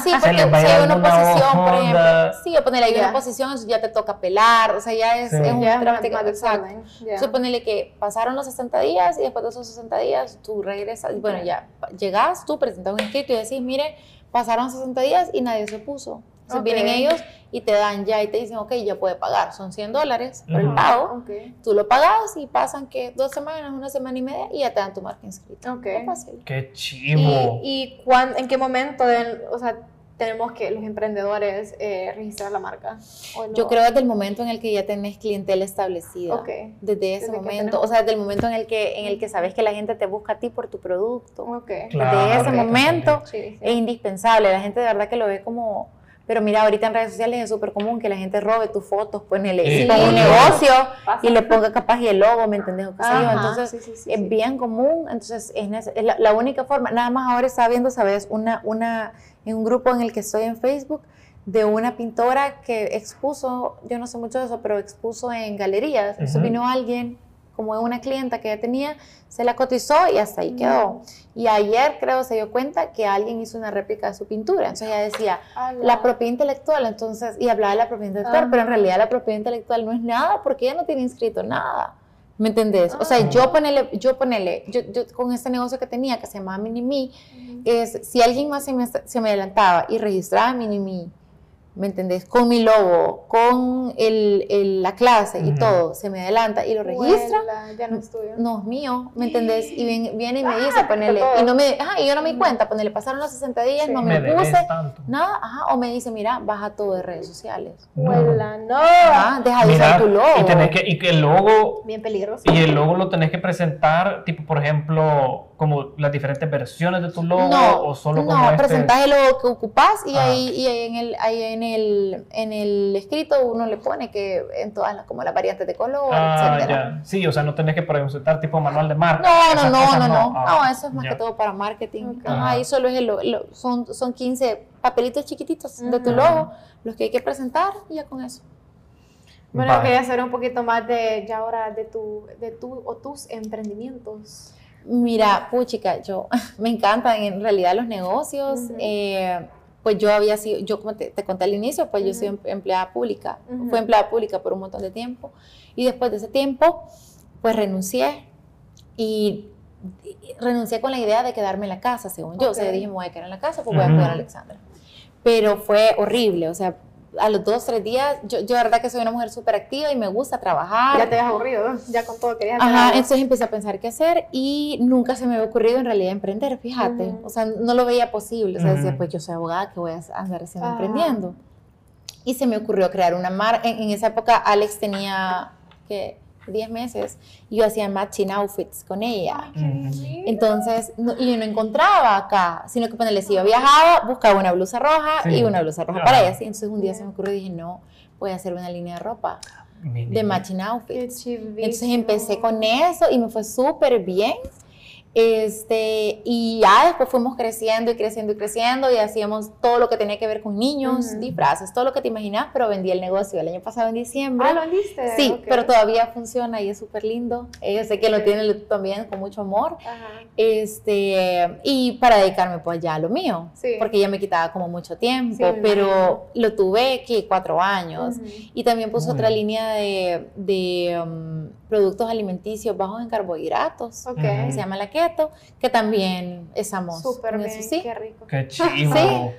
sí, porque si hay una posición, por ejemplo, sí, ponerle ahí una ya te toca pelar, o sea, ya es, es un trámite exacto. Entonces ponerle que pasaron los 60 días y después de esos 60 días tú regresas, bueno, ya llegas, tú presentas un escrito y decís, mire, pasaron 60 días y nadie se puso. Entonces vienen ellos y te dan ya y te dicen, ok, ya puede pagar. Son 100 dólares por el pago. Tú lo pagas y pasan que dos semanas, una semana y media y ya te dan tu marca inscrita. Ok. fácil. Qué chivo. ¿Y, y en qué momento o sea, tenemos que los emprendedores eh, registrar la marca? Yo creo desde el momento en el que ya tenés clientela establecida. Okay. Desde ese momento, o sea, desde el momento en el que en el que sabes que la gente te busca a ti por tu producto. Okay. desde ese momento es indispensable. La gente de verdad que lo ve como pero mira, ahorita en redes sociales es súper común que la gente robe tus fotos, pues en el un negocio y le ponga capaz y el logo, ¿me entendés? Entonces es bien común, entonces es, la, única forma, nada más ahora está viendo, ¿sabes? Una, una, en un grupo en el que estoy en Facebook de una pintora que expuso, yo no sé mucho de eso, pero expuso en galerías. Entonces vino alguien como una clienta que ya tenía, se la cotizó y hasta ahí quedó. Y ayer creo se dio cuenta que alguien hizo una réplica de su pintura. Entonces ella decía, la propiedad intelectual, entonces, y hablaba de la propiedad intelectual, pero en realidad la propiedad intelectual no es nada porque ella no tiene inscrito nada. ¿Me entendés? O sea, yo ah. ponele, yo ponele, yo, yo, con este negocio que tenía que se llamaba Minimi, es si alguien más se me, se me adelantaba y registraba Minimi ¿me entendés? Con mi logo, con el, la clase y todo, se me adelanta y lo registra. ya no es tuyo. No es mío, ¿me entendés? Y viene, y me dice, ponele, y, no me, ajá, y yo no me di cuenta, ponele, pasaron los 60 días, no me, puse nada, ajá, o me dice, mira, baja todo de redes sociales. Huela, no. deja de usar tu logo. Y, tenés que, y que el logo... Bien peligroso. Y el logo lo tenés que presentar, tipo, por ejemplo, como las diferentes versiones de tu logo o solo como no, este... No, el logo que ocupás y ahí, y ahí en el... Ahí en el, en el escrito uno le pone que en todas las, como las variantes de color, ah, Ya. Sí, o sea, no tenés que presentar tipo manual de marca. No, no, no, no, no, no. Ah, eso es más que todo para marketing. ahí solo es el, son, son 15 papelitos chiquititos de tu logo, los que hay que presentar y ya con eso. Bueno, quería saber un poquito más de ya ahora de tu, de tu o tus emprendimientos. Mira, puchica, yo me encantan en realidad los negocios. eh, pues yo había sido, yo como te, conté al inicio, pues yo soy em, empleada pública, fui empleada pública por un montón de tiempo. Y después de ese tiempo, pues renuncié. Y, renuncié con la idea de quedarme en la casa, según yo, o sea, dije, me voy a quedar en la casa, pues voy a cuidar a Alexandra. Pero fue horrible, o sea, a los dos, tres días, yo, yo verdad que soy una mujer súper activa y me gusta trabajar. Ya te has aburrido, ya con todo querías Ajá, entonces empecé a pensar qué hacer y nunca se me había ocurrido en realidad emprender, fíjate. O sea, no lo veía posible. O sea, decía, pues yo soy abogada, que voy a andar haciendo emprendiendo? Y se me ocurrió crear una marca. En, en, esa época Alex tenía, que 10 meses, y yo hacía matching outfits con ella. Entonces, y yo no encontraba acá, sino que cuando les iba viajaba, buscaba una blusa roja y una blusa roja para ella. Entonces un día se me ocurrió y dije, no, voy a hacer una línea de ropa. De matching outfits. Entonces empecé con eso y me fue súper bien. Este, y ya después fuimos creciendo y creciendo y creciendo y hacíamos todo lo que tenía que ver con niños, disfraces, todo lo que te imaginas, pero vendí el negocio el año pasado en diciembre. Ah, ¿lo vendiste? Sí, pero todavía funciona y es súper lindo. Eh, sé que lo tiene también con mucho amor. Este, y para dedicarme pues ya a lo mío, porque ya me quitaba como mucho tiempo, pero lo tuve que cuatro años. Y también puse otra línea de, de um, productos alimenticios bajos en carbohidratos, que se llama la keto, que también es amos. Súper bien, sí. qué rico. Qué chivo. Sí.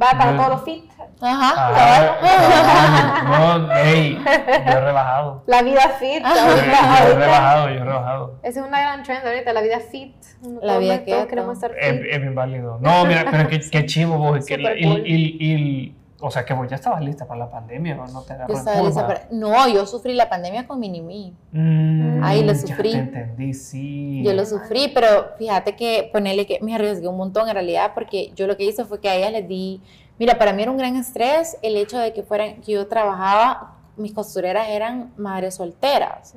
Va para todos los fit. Ajá. Ah, no, hey, yo he rebajado. La vida fit. yo he rebajado, yo he rebajado. Esa es una gran trend ahorita, la vida fit. La vida que queremos estar fit. Es, es bien válido. No, mira, pero qué, qué chivo vos. Que, y, y, y o sea, que vos ya estabas lista para la pandemia, ¿no? No te yo estaba lista para... No, yo sufrí la pandemia con Minimi. Mm, Ahí lo sufrí. Ya te entendí, sí. Yo lo sufrí, pero fíjate que ponerle que me arriesgué un montón en realidad porque yo lo que hice fue que a ellas les di... Mira, para mí era un gran estrés el hecho de que fueran, que yo trabajaba mis costureras eran madres solteras,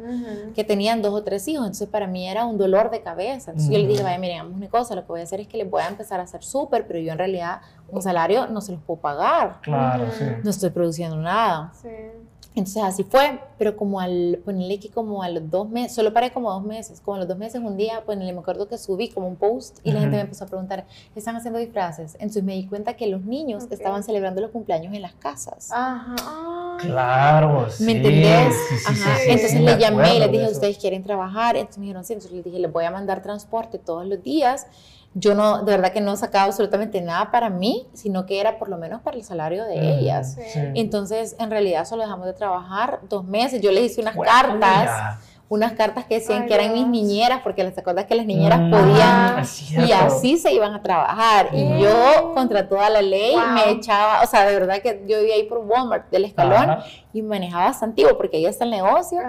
que tenían dos o tres hijos, entonces para mí era un dolor de cabeza. Entonces yo les dije, vaya, miren, hagamos una cosa, lo que voy a hacer es que les voy a empezar a hacer súper, pero yo en realidad un salario no se los puedo pagar. Claro, sí. No estoy produciendo nada. Sí. Entonces así fue, pero como al ponerle que como a los dos meses, solo paré como dos meses, como a los dos meses un día, pues me acuerdo que subí como un post y la gente me empezó a preguntar, ¿están haciendo disfraces? Entonces me di cuenta que los niños estaban celebrando los cumpleaños en las casas. Ajá. Claro, ¿Me entendés? Ajá. entonces le llamé y les dije, ¿ustedes quieren trabajar? Entonces me dijeron, sí, entonces les dije, les voy a mandar transporte todos los días yo no, de verdad que no sacaba absolutamente nada para mí, sino que era por lo menos para el salario de ellas. Entonces, en realidad solo dejamos de trabajar dos meses. Yo les hice unas cartas, unas cartas que decían que eran mis niñeras, porque les acuerdas que las niñeras mm, podían, y así se iban a trabajar. Y yo, contra toda la ley, me echaba, o sea, de verdad que yo vivía ahí por Walmart del escalón y manejaba Santiago, porque ahí está el negocio,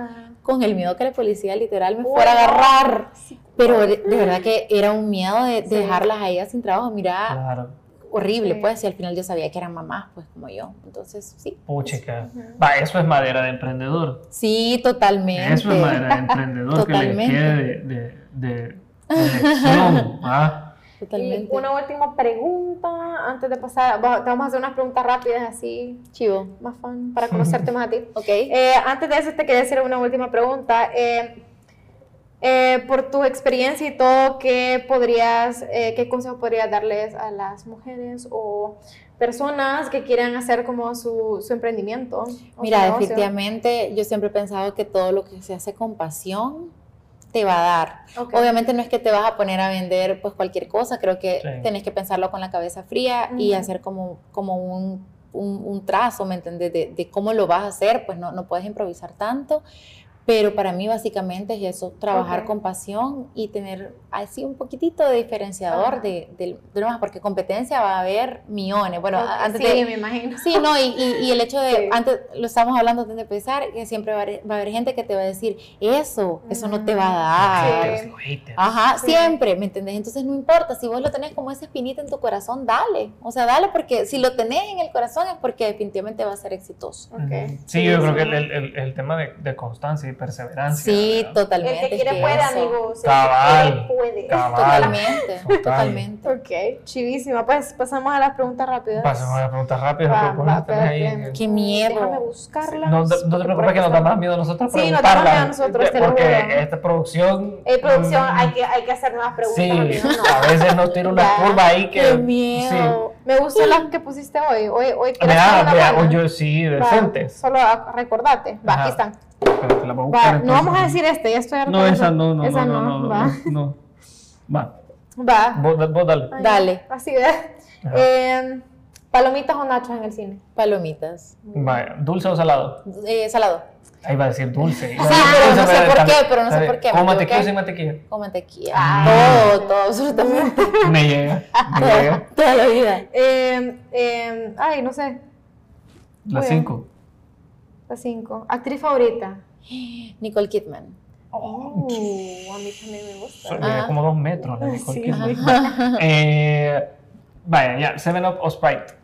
con el miedo que la policía literal me fuera a agarrar. Pero de, verdad que era un miedo de, dejarlas a ellas sin trabajo. Mira, horrible, pues, y al final yo sabía que eran mamás, pues, como yo. Entonces, sí. Puchica. Va, eso es madera de emprendedor. Sí, totalmente. Eso es madera de emprendedor totalmente. que le quede de, de, de, ¿ah? Totalmente. Y una última pregunta antes de pasar. Te vamos a hacer unas preguntas rápidas así. Chivo. Más fun para conocerte más a ti. Ok. Eh, antes de eso, te quería hacer una última pregunta. Eh, eh, por tu experiencia y todo, ¿qué podrías, eh, qué consejo podrías darles a las mujeres o personas que quieran hacer como su, su emprendimiento? Mira, definitivamente yo siempre he pensado que todo lo que se hace con pasión te va a dar. Obviamente no es que te vas a poner a vender pues cualquier cosa, creo que tenés que pensarlo con la cabeza fría y hacer como, como un, un, trazo, ¿me entiendes? De, de, cómo lo vas a hacer, pues no, no puedes improvisar tanto. Pero para mí básicamente es eso, trabajar con pasión y tener así un poquitito de diferenciador de, de, demás, porque competencia va a haber millones. Bueno, antes sí, me imagino. Sí, no, y, y, el hecho de, antes lo estamos hablando antes de empezar, que siempre va a, haber, gente que te va a decir, eso, eso no te va a dar. Ajá, siempre, ¿me entendés? Entonces no importa, si vos lo tenés como esa espinita en tu corazón, dale. O sea, dale, porque si lo tenés en el corazón es porque definitivamente va a ser exitoso. Sí, yo creo que el, el, el tema de, de constancia perseverancia. Sí, totalmente. El que quiere puede, amigos. Cabal. El que puede. Totalmente, totalmente. Ok, chivísima. Pues pasamos a las preguntas rápidas. Pasamos a las preguntas rápidas. Va, pues, va, ponlas ahí en- Qué miedo. Déjame buscarlas. No, no, no te preocupes que nos da más miedo a nosotros Sí, nos da más miedo a nosotros, te lo Porque esta producción... Eh, producción, mm, hay, que, hay que hacer nuevas preguntas. Sí, amigos, no. a veces nos tira una curva ahí que... Qué miedo. Sí. Me gustan las que pusiste hoy. Hoy, hoy ¿quieres Vea, hacer una vea, buena? yo sí, Va, decentes. Solo recordate. Va, Ajá. aquí están. Pero te la voy a Va, buscar, no vamos a decir este, ya estoy harta No, esa no, no, Esa no, no, no, va. no, no. Va, Va. vos, vos dale. Ay, Dale. Así de. Eh, ¿Palomitas o nachos en el cine? Palomitas. Vaya, ¿dulce o salado? Eh, salado. Ahí va a decir dulce. Iba a Sí, decir pero dulce, no sé por qué, pero no sé por qué, ¿Con mantequilla o sin mantequilla? Con mantequilla. Ah. Todo, todo, absolutamente. Me llega, me llega. Toda la vida. Eh, eh, ay, no sé. Las Bueno. 5. La 5. Actriz favorita. Nicole Kidman. Uh, a mí también me gusta. Ah. como dos metros la Nicole Sí, Kidman. Eh, vaya, ya, Seven Up o Sprite.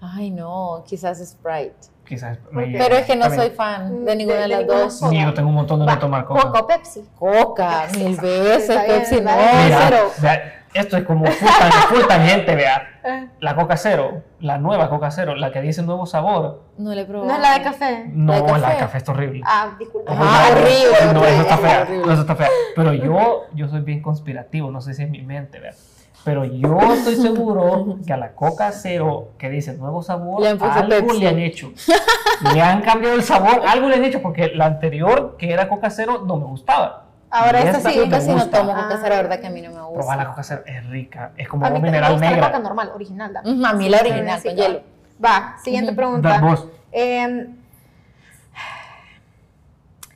Ay, no, quizás Sprite. Quizás me. Pero es que no También. soy fan de De- ninguna de, de las dos. Ni yo tengo un montón de no tomar coca. Coca o Pepsi. Coca, mil veces, Pepsi no. Mira, cero. vea, esto es como full, tan- full tangente, vea. Eh, La Coca Cero, la nueva Coca Cero, la que dice nuevo sabor. No le he probado. ¿No es la de café? No, ¿La de la de café? café está horrible. Ah, disculpa. Ah, horrible, No, eso está fea. no, eso está fea. Pero yo, yo soy bien conspirativo, no sé si es mi mente, vea. Pero yo estoy seguro que a la Coca Cero que dice nuevo sabor, Le han algo Pepsi. le han hecho. Le han cambiado el sabor, algo le han hecho, porque la anterior, que era Coca Cero, no me gustaba. Ahora esta sí, casi no tomo Coca Cero, la verdad que a mí no me Probar gusta. la Coca Cero es rica, es como me mineral gusta la negra. coca normal, original. dame. Mm, A mí la original, Sí, con hielo. Va, siguiente pregunta. Vos. Eh,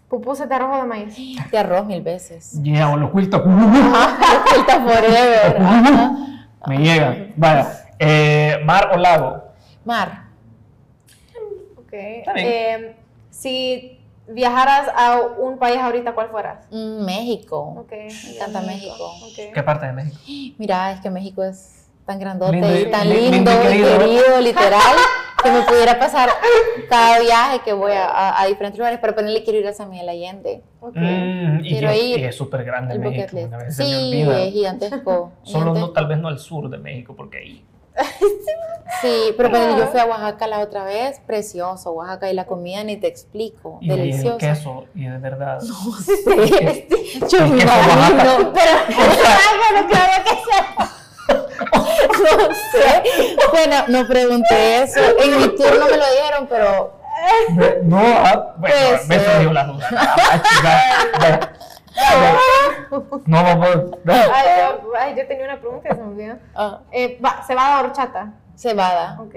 pupusas de arroz o de maíz. De arroz mil veces. Yeah, o lo oculto. Vuelta forever. Ajá. Me llega. Vaya. Eh, ¿Mar o lago? Mar. Ok. bien. Eh, si viajaras a un país ahorita, ¿cuál fueras? Mm, México. Ok. Me encanta México. Ok. ¿Qué parte de México? Mira, es que México es tan grandote Lindo y- y tan li- lindo, lindo y y querido. literal, que me pudiera pasar cada viaje que voy a, a- a diferentes lugares, pero ponerle quiero ir a San Miguel Allende, Ok. Mm, y, Quiero es- ir. y es súper grande el México. Sí, es gigantesco. Solo no, tal vez no al sur de México, porque ahí. Sí, pero ponele, yo fui a Oaxaca la otra vez, precioso, Oaxaca, y la comida ni te explico, Y el queso, y de verdad. Sí, yo El me queso Oaxaca. imagino, pero Bueno, claro que sí. no sé. Bueno, no pregunté eso. En mi turno me lo dijeron, pero No, ah, bueno, Pues, me surgió la duda. Ah. No vamos. ve. Ay, yo, ay, yo tenía una pregunta que se me olvidó. ah, Eh, va, cebada o horchata. cebada. Ok.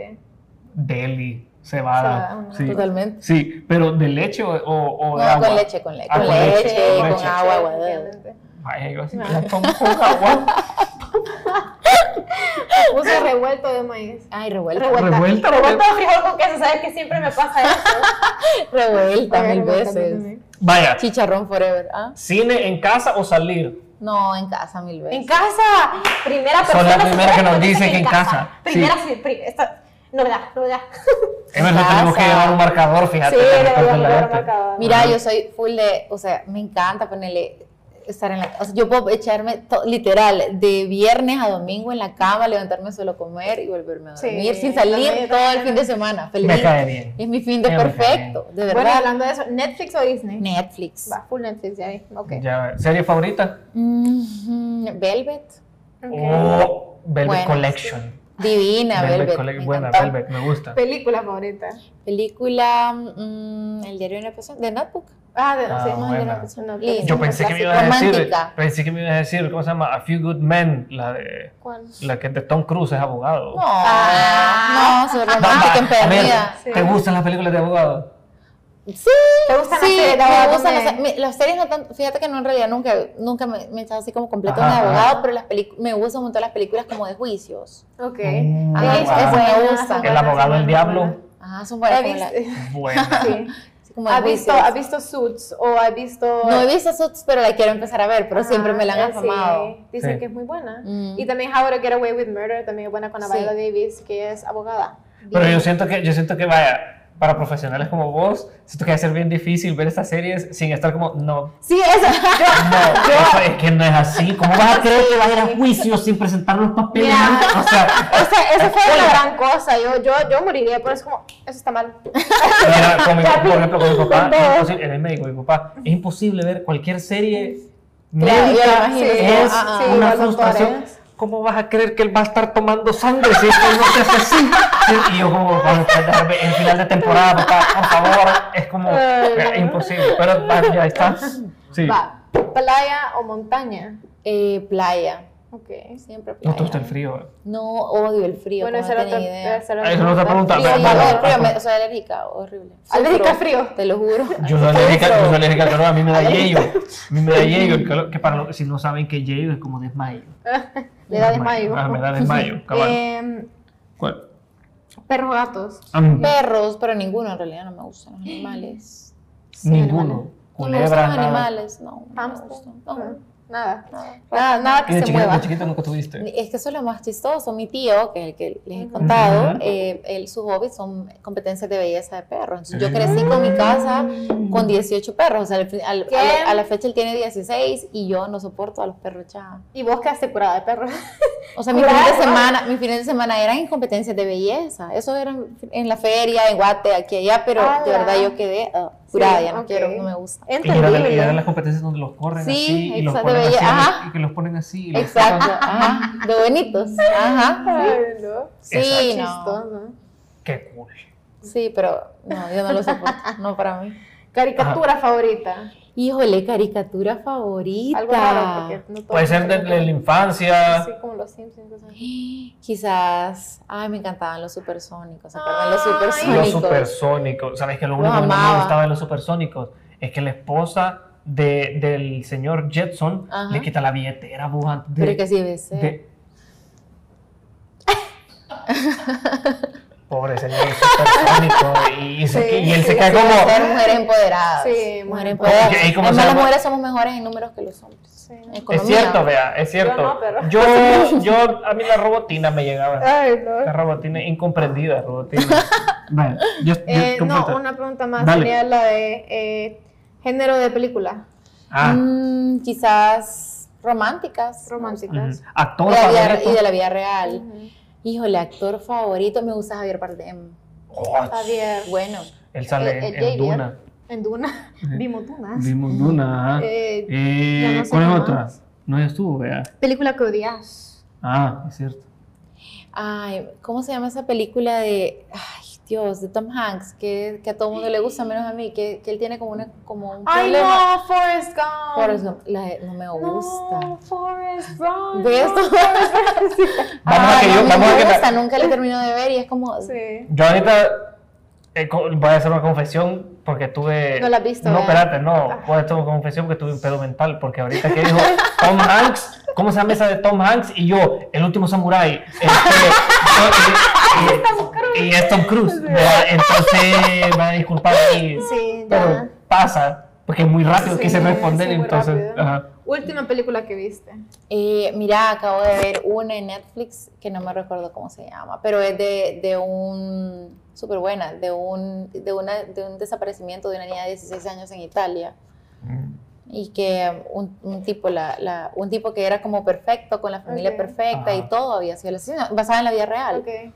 Deli, Cebada, cebada. Sí. Totalmente. Sí, pero de leche o, o, o de No, agua. con leche, con, le Ah, con con leche, leche, con leche. agua, agua. Vaya, yo así me la tomo con agua. Puse revuelto de maíz. Ay, revuelta. Revuelta. Revuelta, Revuelta de frijol con queso, ¿sabes que siempre me pasa eso? Revuelta mil revuelta veces. también. Vaya, Chicharrón forever. ¿ah? cine en casa o salir. No, en casa mil veces. En casa, primera Son persona. la primera que nos dice dice que en casa. Primera, sí, pri- esta, novedad, novedad. Es verdad, tenemos que casa. llevar un marcador, fíjate. Sí, de le repente voy a la poner gente. marcador. Mira, yo soy full de, o sea, me encanta ponerle estar en la o sea, yo puedo echarme to- literal de viernes a domingo en la cama, levantarme solo a comer y volverme a Sí, dormir sin salir también, todo el fin de semana. Feliz. Me cae bien. Es mi fin de Me perfecto, de Bueno, verdad. hablando de eso, ¿Netflix o Disney? Netflix. Va, full Netflix, ya vi. Ok. Ya, ¿Serie favorita? Mhm, Velvet. Oh, Velvet Collection. Divina, Velvet. Collec- me buena, encantó. Velvet, me gusta. Película favorita. Película mm, El diario de una pasión, de Notebook. Ah, de, Ah, sí, buena. no, de la. Es Yo pensé que me ibas a decir, Romántica. pensé que me ibas a decir, ¿cómo se llama? A Few Good Men, la de, ¿Cuál? la que de Tom Cruise es abogado. No, Ah. no, va, romántica a ver, empedernida. Sí. ¿Te gustan las películas de abogado? Sí, ¿Te gustan las sí, series de me abogado gustan las, las series no tanto, fíjate que no en realidad nunca, nunca me, me he echado así como completo Ajá, de ajá. abogado, pero las me gustan un montón las películas como de juicios. Ok. Mm, buena, Me gusta. El buenas, abogado del buenas, diablo. buenas. Ajá, son buenas. He como la- visto- Buena. Sí. Como ¿Has visto. ¿Has visto Suits o has visto...? No he visto Suits, pero la quiero empezar a ver, pero siempre me la han Ah, afamado. sí. Dicen Sí. que es muy buena. Mm. Y también How to Get Away with Murder, también es buena con Sí. Viola Davis, que es abogada. Pero Bien. yo siento que, yo siento que vaya, para profesionales como vos, que va a ser bien difícil ver estas series sin estar como, no. Sí, eso, no, yo, es que no es así. ¿Cómo vas a creer que vas a ir a juicio sin presentar los papeles? o sea, esa, fue una gran cosa. Yo, yo, yo moriría, pero es como, eso está mal. Mira, con mi, por ejemplo, con mi papá, es imposible, el médico, mi papá, es imposible ver cualquier serie médica. es ah, ah, una frustración ¿cómo vas a creer que él va a estar tomando sangre si esto no se hace así? Y yo como, en final de temporada, papá, por favor, es como, es imposible, pero ya está. Sí. Va, ¿playa o montaña? Eh, playa. Ok. Siempre playa. ¿No te gusta el frío? No, odio el frío. Bueno, esa era otra idea. Esa es otra pregunta. Sí, yo soy alérgica, horrible. ¿Alérgica frío? Te lo juro. Yo soy alérgica, yo soy alérgica al calor, a mí me da yello. A mí me da yello, el calor, que para los, si no saben que yello es como desmayo. Le da desmayo. Ah, me da desmayo, cabal. Eh, ¿Cuál? Perros gatos. Perros, pero ninguno en realidad no me gustan los animales. ninguno. Culebras, no me gustan animales, no. no. Nada, nada, nada, que se mueva. chiquita nunca tuviste? Es que eso es lo más chistoso. Mi tío, que es el que les he contado, eh, él, sus hobbies son competencias de belleza de perros. yo crecí con mi casa con 18 perros. O sea, al, a, la, fecha él tiene 16 y yo no soporto a los perros ya. ¿Y vos quedaste curada de perros? O sea, mis fines, de semana, mis fines de semana eran en competencias de belleza. Eso era en la feria, en Guate, aquí allá, pero de verdad yo quedé uh, ya no quiero, no me gusta. Y eran, las competencias donde los corren así y los ponen así, y que los ponen así. Y exacto, ajá, de bonitos. Ajá. Sí, no. Qué cool. Sí, pero no, yo no lo soporto, no para mí. ¿Caricatura favorita? Híjole, caricatura favorita. Algo raro, porque no Puede ser de, la infancia. Así como los Simpsons. Quizás. Ay, me encantaban los supersónicos. ¿Se acuerdan los supersónicos? Los supersónicos. ¿Sabes que lo único que no me gustaba de los supersónicos es que la esposa de, del señor Jetson le quita la billetera, bujante. Pero que sí, ves. Pobre señor supersónico. Y, sí, y él se cae como. Ser mujer empoderada. Sí, mujer empoderada. Además, las mujeres somos mejores en números que los hombres. Sí. Es cierto, vea, es cierto. Yo, no, pero... yo, yo, a mí la robotina me llegaba. Ay, no. La robotina incomprendida, robotina. vale, yo, eh, no, una pregunta más sería la de eh, género de película. Ah. Mm, quizás románticas. Románticas. Actor y de la vida real. Híjole, actor favorito, me gusta Javier Bardem. Oh, Javier. Bueno. Él sale en, Duna. En Duna. Vimos Dunas. Vimos Duna, eh, eh, ¿Cuál es otra? No, ya estuvo, vea. Película que odias. Ah, es cierto. Ay, ¿cómo se llama esa película de... Ay, Dios, de Tom Hanks, que, que a todo el mundo le gusta, menos a mí, que, que él tiene como, una, como un Ay, no, Forrest Gump. Forrest Gump, la, no me gusta. No, Forrest Gump. ¿Ves esto? vamos a que yo, no vamos me a que gusta, nunca le termino de ver y es como... Sí. Yo ahorita eh, voy a hacer una confesión porque tuve... No la has visto, No, espérate, no. Voy a hacer una confesión porque tuve un pedo mental porque ahorita que dijo Tom Hanks, ¿cómo se llama esa de Tom Hanks? Y yo, El Último Samurai. Este, y, es Tom Cruise. Entonces, me a disculpar ahí. Sí, pero pasa, porque es muy rápido quise responder, entonces... Última película que viste. Eh, mira, acabo de ver una en Netflix que no me recuerdo cómo se llama, pero es de, de un súper buena, de un, de, una, de un desaparecimiento de una niña de 16 años en Italia. Y que un, un tipo, la, la, un tipo que era como perfecto, con la familia perfecta y todo había sido asesino, basada en la vida real. Okay.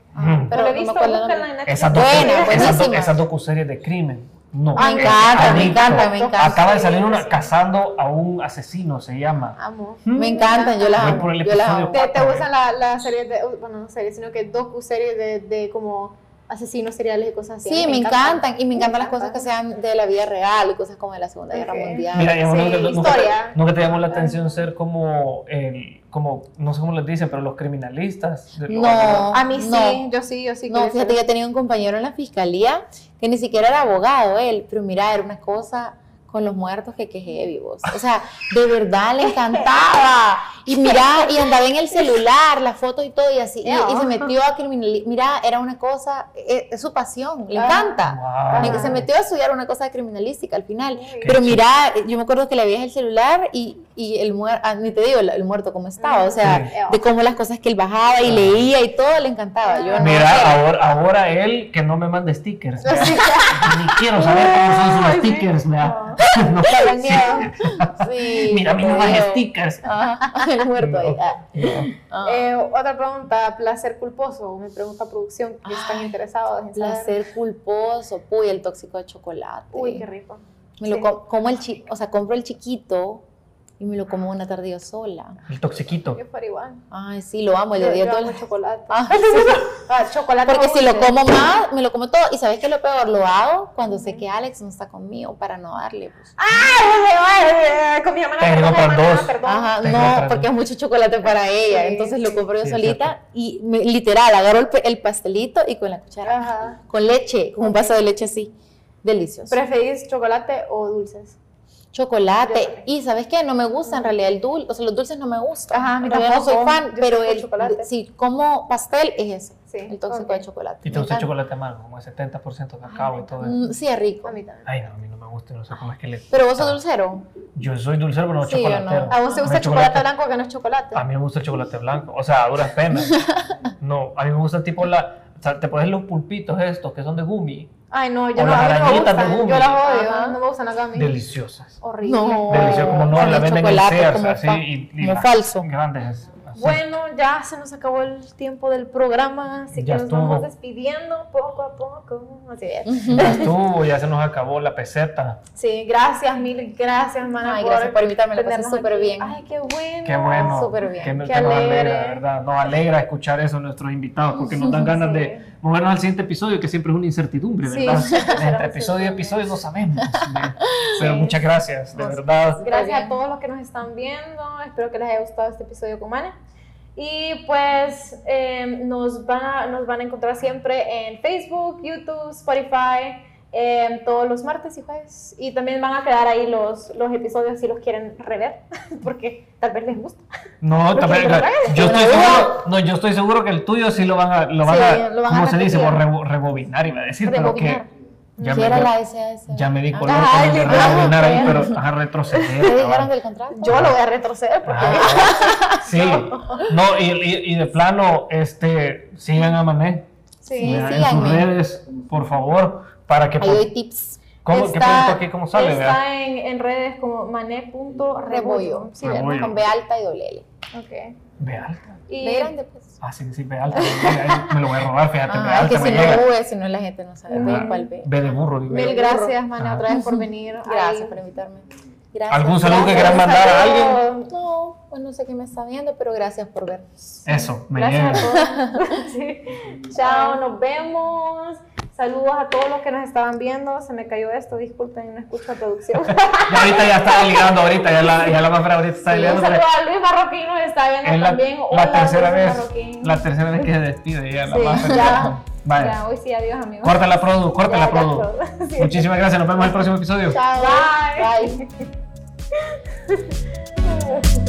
Pero no me acuerdo Esa buena, buenísima. Esa docuserie de crimen. No. Ah, me encanta, me encanta, me encanta. Acaba de salir una cazando a un asesino, se llama. Amo. Me encanta, yo la amo. Yo la amo. ¿Te, te gustan las la series de, bueno, no series, sino que docu-series de, de como asesinos seriales y cosas así. Sí, me, encantan. Y me encantan las cosas que sean de la vida real y cosas como de la Segunda Guerra Mundial. Mira, sí, nunca, historia. Nunca, te llamó la atención ser como, el, como, no sé cómo les dicen, pero los criminalistas. no, a mí sí, yo sí, yo sí. No, fíjate, yo tenía un compañero en la fiscalía que ni siquiera era abogado él, pero mira, era una cosa con los muertos que quejé vivos. O sea, de verdad le encantaba. Y mira, y andaba en el celular, las fotos y todo, y así, y, se metió a criminalística. Mira, era una cosa, e, es, su pasión, le ah. encanta. Se metió a estudiar una cosa de criminalística al final. Pero mira, yo me acuerdo que le veías el celular y, y el muerto, ah, ni te digo, el, muerto cómo estaba, o sea, de cómo las cosas que él bajaba y leía y todo le encantaba. Yo mira, ahora, ahora él que no me mande stickers. Ni quiero saber cómo son sus stickers. Me da, no, sí. Mira, a mí no stickers. el muerto ahí. Ah. Eh, otra pregunta, placer culposo. Me pregunta producción que están interesados en Placer culposo. Uy, el tóxico de chocolate. Uy, qué rico. Me lo como el chi o sea, compro el chiquito y me lo como una tarde yo sola. El toxiquito. Yo para igual. Ay, sí, lo amo, el de día todo chocolate. Ah, ah, chocolate. Porque si lo como más, me lo como todo. Y ¿sabes qué es lo peor? Lo hago cuando sé que Alex no está conmigo para no darle. Pues. ¡Ay! Con mi hermana. Tengo para dos. Ajá, no, porque es mucho chocolate para ella. Entonces lo compro yo solita y literal, agarro el, pastelito y con la cuchara. Ajá. Con leche, con un vaso de leche así. Delicioso. ¿Preferís chocolate o dulces? Chocolate. Y ¿sabes qué? No me gusta en realidad el dulce, o sea, los dulces no me gustan. Ajá, en realidad no soy fan, pero el chocolate. si como pastel es ese. Sí, el tóxico de chocolate. ¿Y te gusta el chocolate amargo, como el 70% de cacao y todo eso? Mm, sí, es rico. A mí también. Ay, no, a mí no me gusta, no sé cómo es que le... ¿Pero vos sos dulcero? Yo soy dulcero, pero no sí, chocolatero. No. ¿A vos te gusta el chocolate, blanco que no es chocolate? A mí me gusta el chocolate blanco, o sea, a duras penas. no, a mí me gusta tipo la... O sea, te pones los pulpitos estos que son de gumi Ay, no, yo no, las arañitas de gumi. Yo las odio, no me gustan acá a mí. Deliciosas. Horrible. No, Deliciosas, como no, la venden en Sears, así. Y, y como falso. Grandes. Bueno, ya se nos acabó el tiempo del programa, así que nos vamos despidiendo poco a poco. Así es. Ya estuvo, ya se nos acabó la peseta. Sí, gracias, mil gracias, mana. Ay, gracias por invitarme, lo pasé súper bien. Ay, qué bueno. Qué bueno. Súper bien. Qué, qué nos alegra, ¿verdad? Nos alegra escuchar eso a nuestros invitados, porque nos dan ganas de movernos al siguiente episodio, que siempre es una incertidumbre, ¿verdad? Entre episodio y episodio no sabemos. Pero muchas gracias, de verdad. Gracias a todos los que nos están viendo. Espero que les haya gustado este episodio con Mana. Y pues em, nos, van a, nos van a encontrar siempre en Facebook, YouTube, Spotify, em, todos los martes y jueves. Y también van a quedar ahí los, los episodios si los quieren rever, porque tal vez les gusta. No, también, yo, estoy seguro, no, yo estoy seguro que el tuyo sí lo van a, lo van a, ¿cómo se dice? Por rebobinar, iba a decir, pero que ya me, era la SAS. Ya me di color ah, con el de ahí, pero a retroceder. ¿Te dijeron del contrato? Yo lo voy a retroceder porque... Ah, sí, no, y, y, de plano, este, sigan a Mané. Sí, en sus redes, por favor, para que... Ahí doy tips. ¿Cómo, está, ¿Qué pregunto aquí? ¿Cómo sale? Está en, en, redes como mané.rebollo. Sí, con B alta y doble L. Ok. B alta. Y... B grande, pues. Ah, sí, sí, B alta. me lo voy a robar, fíjate, ah, B alta. que si no V, si no la gente no sabe. B, ¿cuál B? B de burro, digo. Mil gracias, Mané, otra vez por venir. Gracias por invitarme. Gracias. ¿Algún saludo que quieran mandar a alguien? No, pues no sé quién me está viendo, pero gracias por vernos. Eso, me Gracias a todos. sí. Chao, nos vemos. Saludos a todos los que nos estaban viendo. Se me cayó esto, disculpen, no escucho la producción. ya ahorita ya está ligando, ahorita ya la, ya la más ahorita está ligando. Un saludo a Luis Marroquín, nos está viendo también. la tercera vez, la tercera vez que se despide ya la más ya, vale. ya, hoy sí, adiós amigos. Corta la produ, corta la produ. Muchísimas gracias, nos vemos en el próximo episodio. Chao, bye. bye.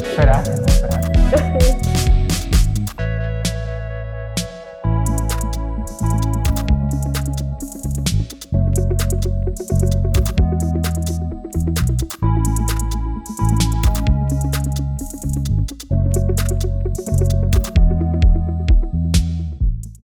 espera, espera.